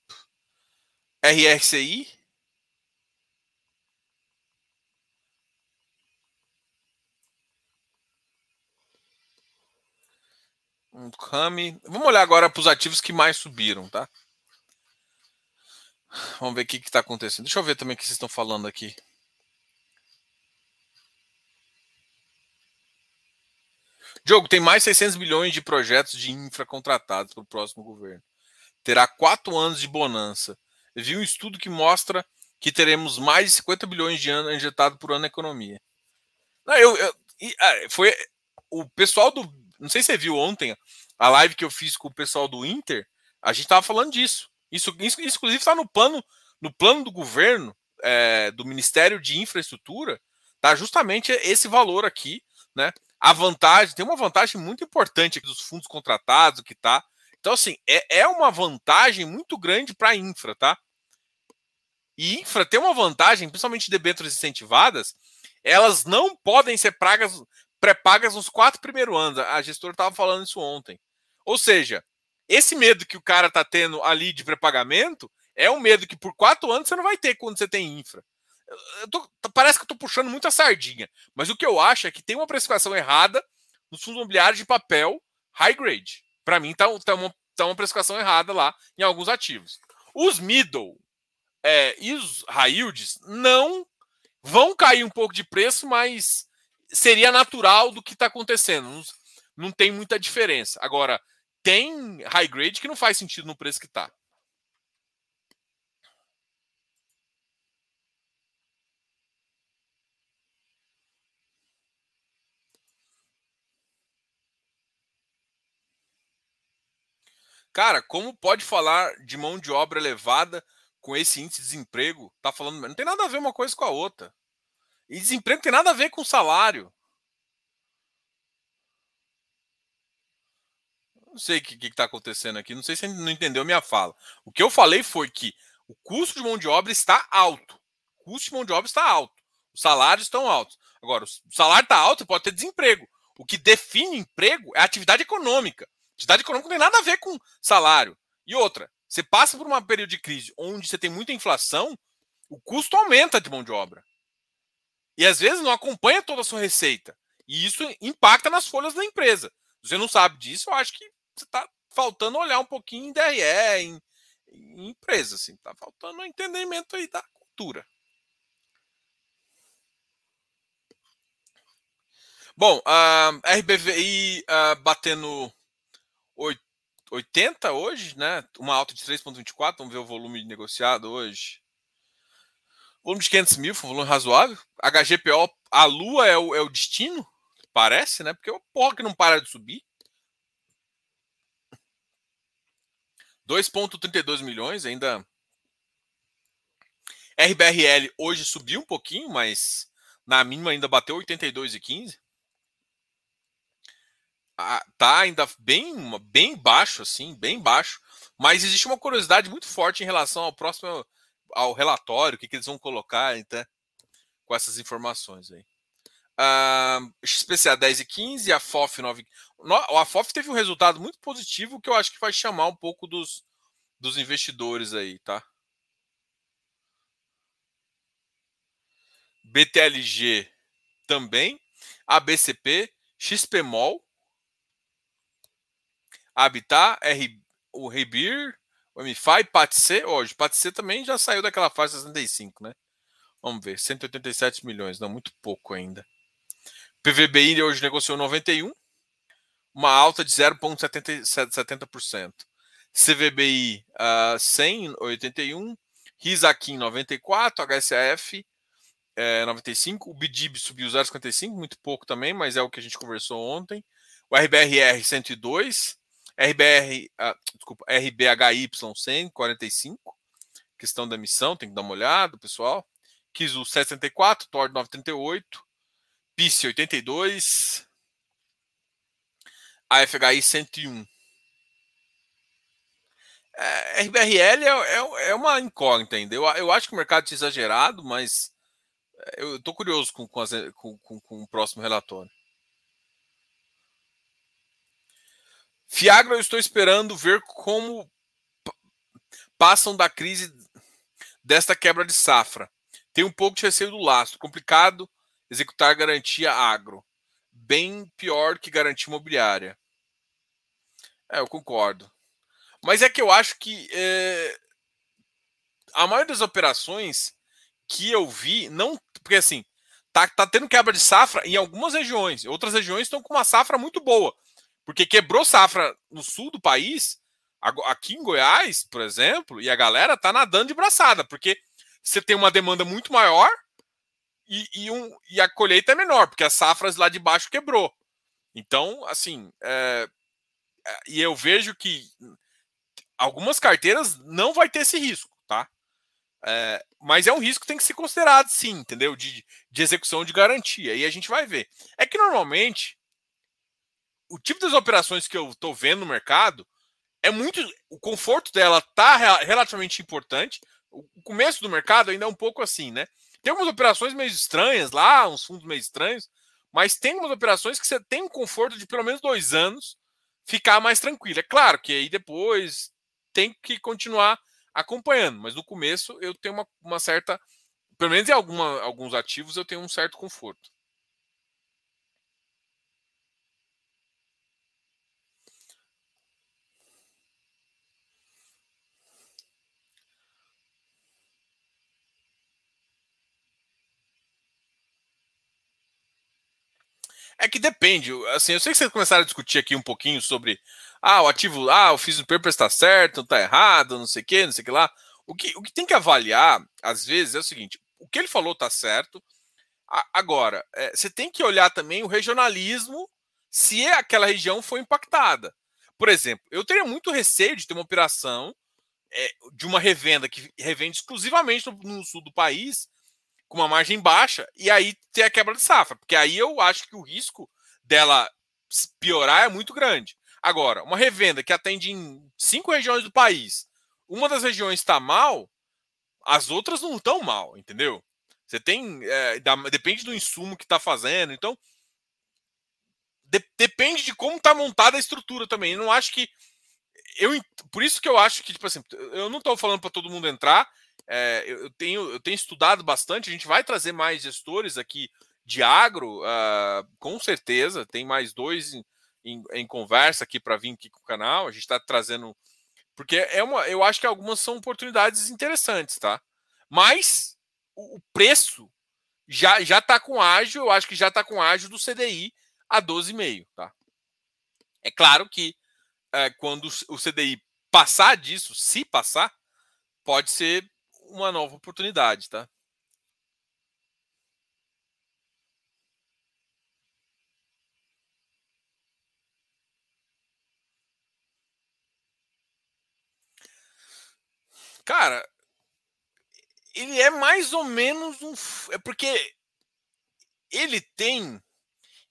RRCI. Um Kami. Vamos olhar agora para os ativos que mais subiram, tá? Vamos ver o que está acontecendo. Deixa eu ver também o que vocês estão falando aqui. Diogo, tem mais 600 bilhões de projetos de infra contratados para o próximo governo. Terá quatro anos de bonança. Vi um estudo que mostra que teremos mais de 50 bilhões de anos injetado por ano na economia. Não, eu, eu ah, foi o pessoal do. Não sei se você viu ontem a live que eu fiz com o pessoal do Inter. A gente estava falando disso. Isso, isso inclusive, está no plano, no plano do governo, é, do Ministério de Infraestrutura, tá justamente esse valor aqui, né? A vantagem, tem uma vantagem muito importante aqui dos fundos contratados que tá. Então, assim, é, é uma vantagem muito grande para a infra, tá? E infra tem uma vantagem, principalmente debêntures incentivadas, elas não podem ser pragas, pré-pagas nos quatro primeiros anos. A gestora estava falando isso ontem. Ou seja, esse medo que o cara está tendo ali de pré-pagamento é um medo que por quatro anos você não vai ter quando você tem infra. Tô, parece que eu estou puxando muito a sardinha, mas o que eu acho é que tem uma precificação errada nos fundos imobiliários de papel high grade. Para mim, está tá uma, tá uma precificação errada lá em alguns ativos. Os middle, é, e os high yields não vão cair um pouco de preço, mas seria natural do que está acontecendo. Não, não, tem muita diferença. Agora, tem high grade que não faz sentido no preço que está. Cara, como pode falar de mão de obra elevada com esse índice de desemprego, tá falando. Não tem nada a ver uma coisa com a outra. E desemprego tem nada a ver com salário. Não sei o que está acontecendo aqui. Não sei se não entendeu minha fala. O que eu falei foi que o custo de mão de obra está alto. O custo de mão de obra está alto. Os salários estão altos. Agora, o salário está alto pode ter desemprego. O que define emprego é a atividade econômica. Atividade econômica não tem nada a ver com salário. E outra, você passa por um período de crise onde você tem muita inflação, o custo aumenta de mão de obra. E às vezes não acompanha toda a sua receita. E isso impacta nas folhas da empresa. Se você não sabe disso, eu acho que está faltando olhar um pouquinho em DRE, em, em empresa. Assim. Está faltando um entendimento aí da cultura. Bom, a RBVI batendo 8 80 hoje, né? Uma alta de 3,24. Vamos ver o volume negociado hoje. Volume de 500 mil, foi um volume razoável. HGPO, a lua é o, é o destino, parece, né? Porque o porra que não para de subir. 2,32 milhões ainda. RBRL hoje subiu um pouquinho, mas na mínima ainda bateu 82,15 tá ainda bem, bem baixo, assim, bem baixo. Mas existe uma curiosidade muito forte em relação ao próximo ao relatório, o que, que eles vão colocar então, com essas informações aí. Uh, XPCA 10 e 15, a FOF 9. A FOF teve um resultado muito positivo que eu acho que vai chamar um pouco dos, dos investidores aí, tá? BTLG também, ABCP, XPMOL, Habitat, R, o Rebir, o MFI, PATC, hoje. PATC também já saiu daquela fase 65, né? Vamos ver, 187 milhões, não, muito pouco ainda. PVBI hoje negociou 91, uma alta de 0,70%. CVBI uh, 100, 81. Risakin 94, HSAF é, 95. O BDIB subiu 0,55, muito pouco também, mas é o que a gente conversou ontem. O RBRR 102. RBR, desculpa, RBHY 145, questão da emissão, tem que dar uma olhada, pessoal. Kizu 64, TOR 938, PIS 82, AFHI 101. É, RBRL é, é, é, uma incógnita ainda. Eu, eu acho que o mercado é exagerado, mas é, eu estou curioso com, com, as, com, com, com o próximo relatório. Fiagro, eu estou esperando ver como passam da crise desta quebra de safra. Tem um pouco de receio do lastro. Complicado executar garantia agro. Bem pior que garantia imobiliária. É, eu concordo. Mas é que eu acho que é, a maioria das operações que eu vi, não. Porque assim, tá, tá tendo quebra de safra em algumas regiões. Outras regiões estão com uma safra muito boa. Porque quebrou safra no sul do país, aqui em Goiás, por exemplo, e a galera tá nadando de braçada, porque você tem uma demanda muito maior e, e, um, e a colheita é menor, porque as safras lá de baixo quebrou. Então, assim, é, e eu vejo que algumas carteiras não vai ter esse risco, tá? É, mas é um risco que tem que ser considerado, sim, entendeu? De, de execução de garantia. E a gente vai ver. É que normalmente o tipo das operações que eu estou vendo no mercado é muito. O conforto dela tá relativamente importante. O começo do mercado ainda é um pouco assim, né? Tem algumas operações meio estranhas lá, uns fundos meio estranhos, mas tem algumas operações que você tem um conforto de pelo menos dois anos ficar mais tranquilo. É claro que aí depois tem que continuar acompanhando, mas no começo eu tenho uma, uma certa. Pelo menos em alguma, alguns ativos eu tenho um certo conforto. É que depende. Assim, eu sei que vocês começaram a discutir aqui um pouquinho sobre ah, o ativo, ah, eu fiz o paper está certo, está errado, não sei o que, não sei o que lá. O que, o que tem que avaliar, às vezes, é o seguinte: o que ele falou está certo. agora, é, você tem que olhar também o regionalismo, se aquela região foi impactada. Por exemplo, eu teria muito receio de ter uma operação é, de uma revenda que revende exclusivamente no, no sul do país com uma margem baixa e aí ter a quebra de safra, porque aí eu acho que o risco dela piorar é muito grande. Agora, uma revenda que atende em cinco regiões do país, uma das regiões está mal, as outras não estão mal, entendeu? Você tem. É, depende do insumo que está fazendo, então. De, depende de como está montada a estrutura também. Eu não acho que. Eu, por isso que eu acho que, tipo assim, eu não estou falando para todo mundo entrar, é, eu, tenho, eu tenho estudado bastante, a gente vai trazer mais gestores aqui de agro, uh, com certeza. Tem mais dois em, em, em conversa aqui para vir aqui com o canal. A gente está trazendo. Porque é uma, eu acho que algumas são oportunidades interessantes, tá? Mas o, o preço já já está com ágil, eu acho que já está com ágil do CDI a 12,5, tá? É claro que é, quando o CDI passar disso, se passar, pode ser uma nova oportunidade, tá? Cara, ele é mais ou menos um. É porque ele tem.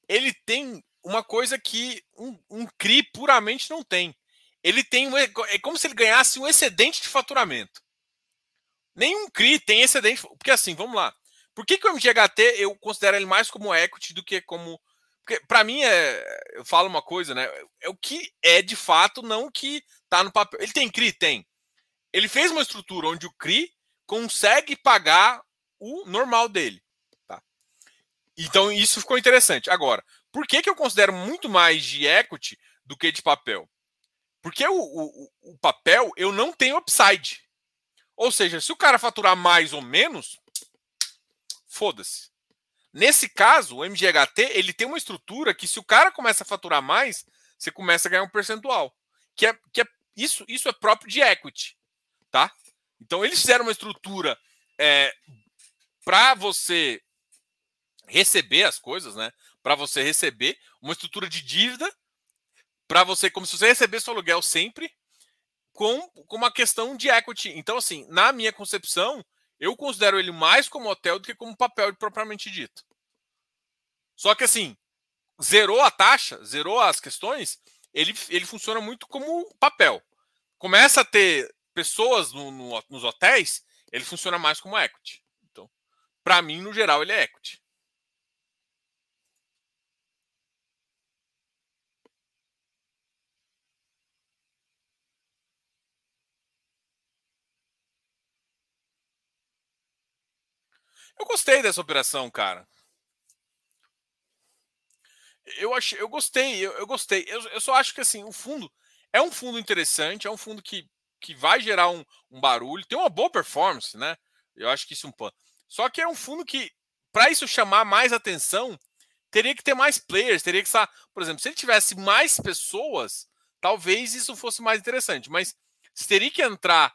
Ele tem uma coisa que um, um CRI puramente não tem. Ele tem. É como se ele ganhasse um excedente de faturamento. Nenhum CRI tem excedente. Porque assim, vamos lá. Por que, que o MGHT eu considero ele mais como equity do que como. Porque para mim é. Eu falo uma coisa, né? É o que é de fato, não o que tá no papel. Ele tem CRI? Tem. Ele fez uma estrutura onde o CRI consegue pagar o normal dele. Tá? Então isso ficou interessante. Agora, por que, que eu considero muito mais de equity do que de papel? Porque o, o, o papel eu não tenho upside. Ou seja, se o cara faturar mais ou menos, foda-se. Nesse caso, o MGHT ele tem uma estrutura que se o cara começa a faturar mais, você começa a ganhar um percentual. Que é, que é isso, isso é próprio de equity, tá? Então eles fizeram uma estrutura é, para você receber as coisas, né? Para você receber uma estrutura de dívida para você, como se você recebesse o aluguel sempre, com, com uma questão de equity. Então, assim, na minha concepção, eu considero ele mais como hotel do que como papel propriamente dito. Só que, assim, zerou a taxa, zerou as questões, ele, ele funciona muito como papel. Começa a ter pessoas no, no, nos hotéis, ele funciona mais como equity. Então, para mim, no geral, ele é equity. Eu gostei dessa operação, cara. Eu achei, eu gostei, eu, eu gostei. Eu, eu, só acho que assim, o fundo é um fundo interessante, é um fundo que, que vai gerar um, um barulho, tem uma boa performance, né? Eu acho que isso é um pan. Só que é um fundo que, para isso chamar mais atenção, teria que ter mais players, teria que estar, por exemplo, se ele tivesse mais pessoas, talvez isso fosse mais interessante, mas teria que entrar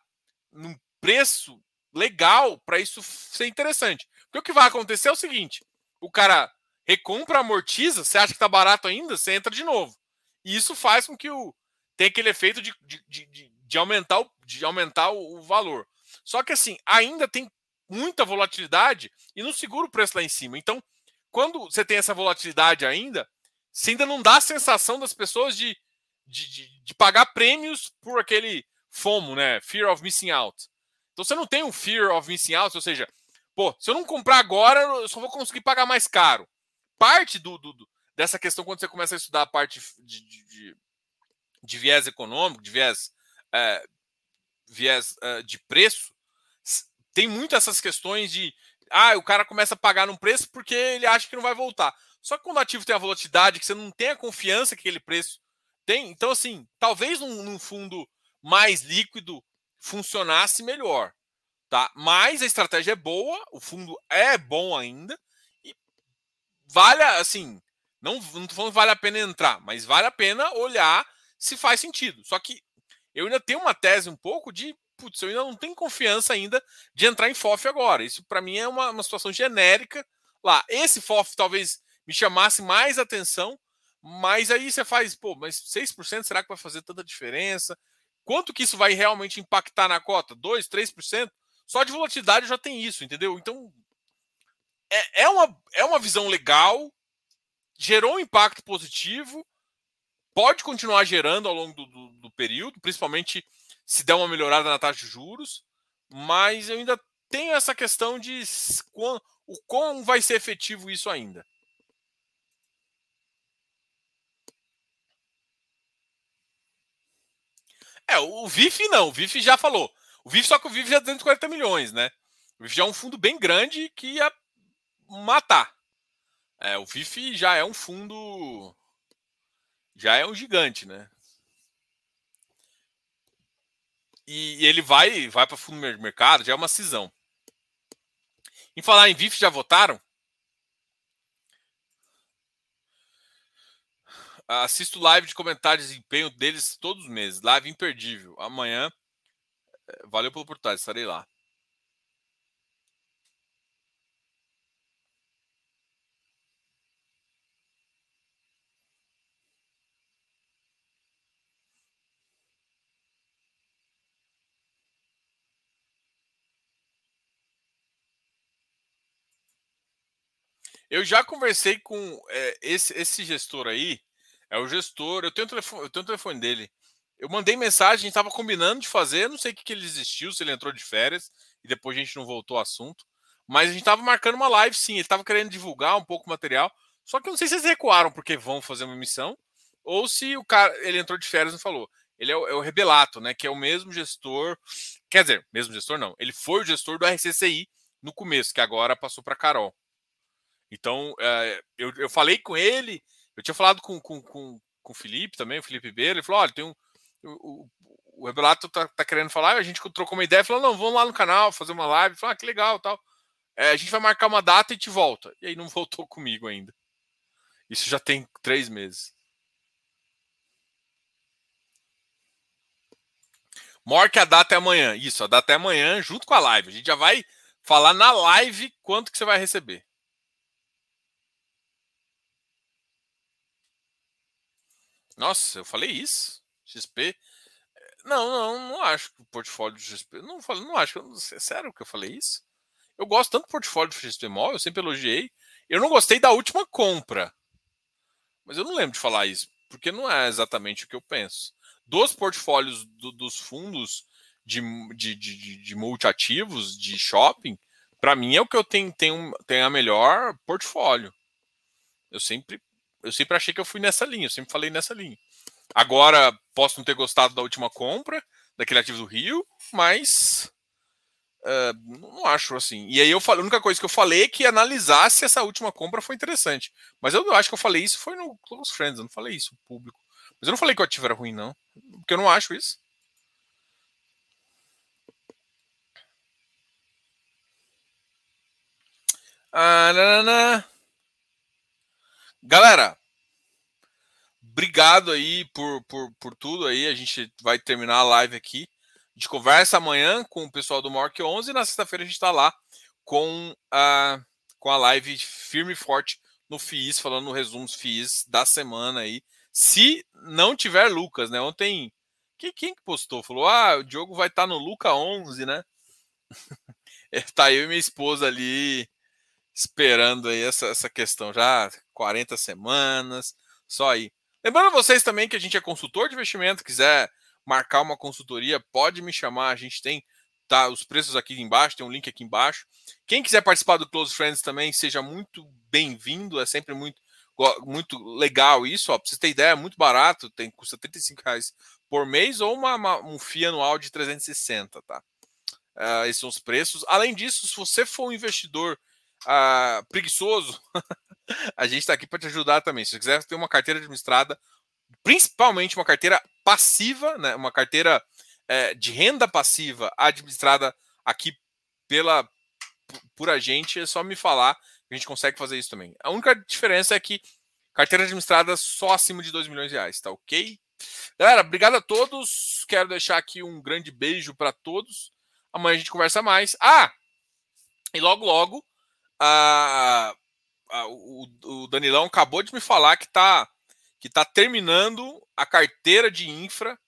num preço legal para isso ser interessante. Porque o que vai acontecer é o seguinte: o cara recompra, amortiza, você acha que está barato ainda, você entra de novo. E isso faz com que o tem aquele efeito de, de, de, de aumentar, o, de aumentar o, o valor. Só que assim, ainda tem muita volatilidade e não segura o preço lá em cima. Então, quando você tem essa volatilidade ainda, você ainda não dá a sensação das pessoas de, de, de, de pagar prêmios por aquele FOMO, né? Fear of missing out. Então você não tem um fear of missing out, ou seja, pô, se eu não comprar agora, eu só vou conseguir pagar mais caro. Parte do, do, do dessa questão, quando você começa a estudar a parte de, de, de, de viés econômico, de viés, é, viés é, de preço, tem muito essas questões de ah, o cara começa a pagar num preço porque ele acha que não vai voltar. Só que quando o ativo tem a volatilidade, que você não tem a confiança que aquele preço tem, então assim, talvez num, num fundo mais líquido funcionasse melhor, tá? Mas a estratégia é boa, o fundo é bom ainda e vale assim, não não tô falando que vale a pena entrar, mas vale a pena olhar se faz sentido. Só que eu ainda tenho uma tese um pouco de putz, eu ainda não tenho confiança ainda de entrar em FOF agora. Isso para mim é uma, uma situação genérica lá. Esse FOF talvez me chamasse mais atenção, mas aí você faz, pô, mas 6% será que vai fazer tanta diferença? Quanto que isso vai realmente impactar na cota? 2, 3%? Só de volatilidade já tem isso, entendeu? Então é, é, uma, é uma visão legal, gerou um impacto positivo, pode continuar gerando ao longo do, do, do período, principalmente se der uma melhorada na taxa de juros, mas eu ainda tenho essa questão de o quão vai ser efetivo isso ainda. É, o VIF não, o VIF já falou. O VIF, só que o VIF já é 240 milhões, né? O VIF já é um fundo bem grande que ia matar. É, o VIF já é um fundo. Já é um gigante, né? E, ele vai vai para fundo do mercado, já é uma cisão. Em falar em VIF, já votaram? Assisto live de comentários de desempenho deles todos os meses. Live imperdível. Amanhã. Eh, valeu pelo oportunidade, estarei lá. Eu já conversei com é, esse, esse gestor aí, é o gestor, eu tenho telefone, eu tenho o telefone dele. Eu mandei mensagem, a gente estava combinando de fazer, não sei o que, que ele desistiu, se ele entrou de férias e depois a gente não voltou ao assunto. Mas a gente estava marcando uma live, sim. Ele estava querendo divulgar um pouco o material. Só que eu não sei se eles recuaram porque vão fazer uma emissão ou se o cara ele entrou de férias e não falou. Ele é o, é o Rebelato, né? Que é o mesmo gestor. Quer dizer, mesmo gestor não. Ele foi o gestor do RCCI no começo, que agora passou para Carol. Então, é, eu, eu falei com ele, eu tinha falado com, com, com, com o Felipe também, o Felipe Beira, ele falou: olha, tem um. O, o Rebelato tá, tá, querendo falar, a gente trocou uma ideia, falou: não, vamos lá no canal fazer uma live. Falou: ah, que legal tal. É, a gente vai marcar uma data e te volta. E aí não voltou comigo ainda. Isso já tem três meses. Maior que a data é amanhã. Isso, a data é amanhã, junto com a live. A gente já vai falar na live quanto que você vai receber. Nossa, eu falei isso? XP? Não, não, não acho que o portfólio do XP. Não, não acho. É sério que eu falei isso? Eu gosto tanto do portfólio do XP Mall, eu sempre elogiei. Eu não gostei da última compra. Mas eu não lembro de falar isso, porque não é exatamente o que eu penso. Dos portfólios do, dos fundos de, de, de, de multiativos, de shopping, para mim é o que eu tenho, tenho, tenho a melhor portfólio. Eu sempre eu sempre achei que eu fui nessa linha, eu sempre falei nessa linha. Agora, posso não ter gostado da última compra, daquele ativo do Rio, mas uh, não acho assim. E aí eu falei, a única coisa que eu falei é que analisasse se essa última compra foi interessante. Mas eu acho que eu falei isso foi no Close Friends, eu não falei isso público. Mas eu não falei que o ativo era ruim, não. Porque eu não acho isso. Ah, Galera, obrigado aí por, por, por tudo aí. A gente vai terminar a live aqui. A gente conversa amanhã com o pessoal do Mork 11 e na sexta-feira a gente está lá com a, com a live firme e forte no FIIs, falando no resumo dos FIIs da semana aí. Se não tiver Lucas, né? Ontem, quem, quem postou? Falou, ah, o Diogo vai estar tá no Luca 11, né? tá eu e minha esposa ali esperando aí essa, essa questão já 40 semanas, só aí. Lembrando vocês também que a gente é consultor de investimento, quiser marcar uma consultoria, pode me chamar, a gente tem tá os preços aqui embaixo, tem um link aqui embaixo. Quem quiser participar do Close Friends também, seja muito bem-vindo, é sempre muito muito legal isso, ó, pra vocês terem ideia, é muito barato, tem custa 35 reais por mês ou uma, uma um FII anual de 360, tá? Uh, esses são os preços. Além disso, se você for um investidor uh, preguiçoso, a gente está aqui para te ajudar também. Se você quiser ter uma carteira administrada, principalmente uma carteira passiva, né, uma carteira é, de renda passiva administrada aqui pela por a gente, é só me falar que a gente consegue fazer isso também. A única diferença é que carteira administrada só acima de 2 milhões de reais, tá ok? Galera, obrigado a todos. Quero deixar aqui um grande beijo para todos. Amanhã a gente conversa mais. Ah! E logo, logo, a, o, o, Danilão acabou de me falar que está que tá terminando a carteira de infra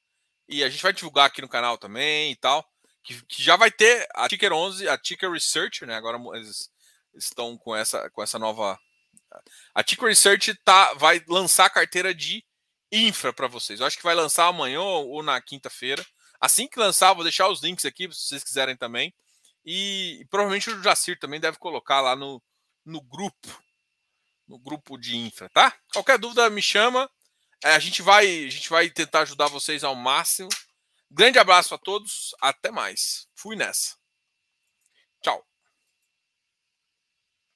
e a gente vai divulgar aqui no canal também e tal. Que, que já vai ter a Ticker 11, a Ticker Research, né? Agora eles estão com essa, com essa nova. A Ticker Research tá, vai lançar a carteira de infra para vocês. Eu acho que vai lançar amanhã ou na quinta-feira. Assim que lançar, vou deixar os links aqui se vocês quiserem também. E, e provavelmente o Jacir também deve colocar lá no, no grupo, no grupo de infra, tá? Qualquer dúvida me chama. É, a gente vai, a gente vai tentar ajudar vocês ao máximo. Grande abraço a todos, até mais. Fui nessa. Tchau.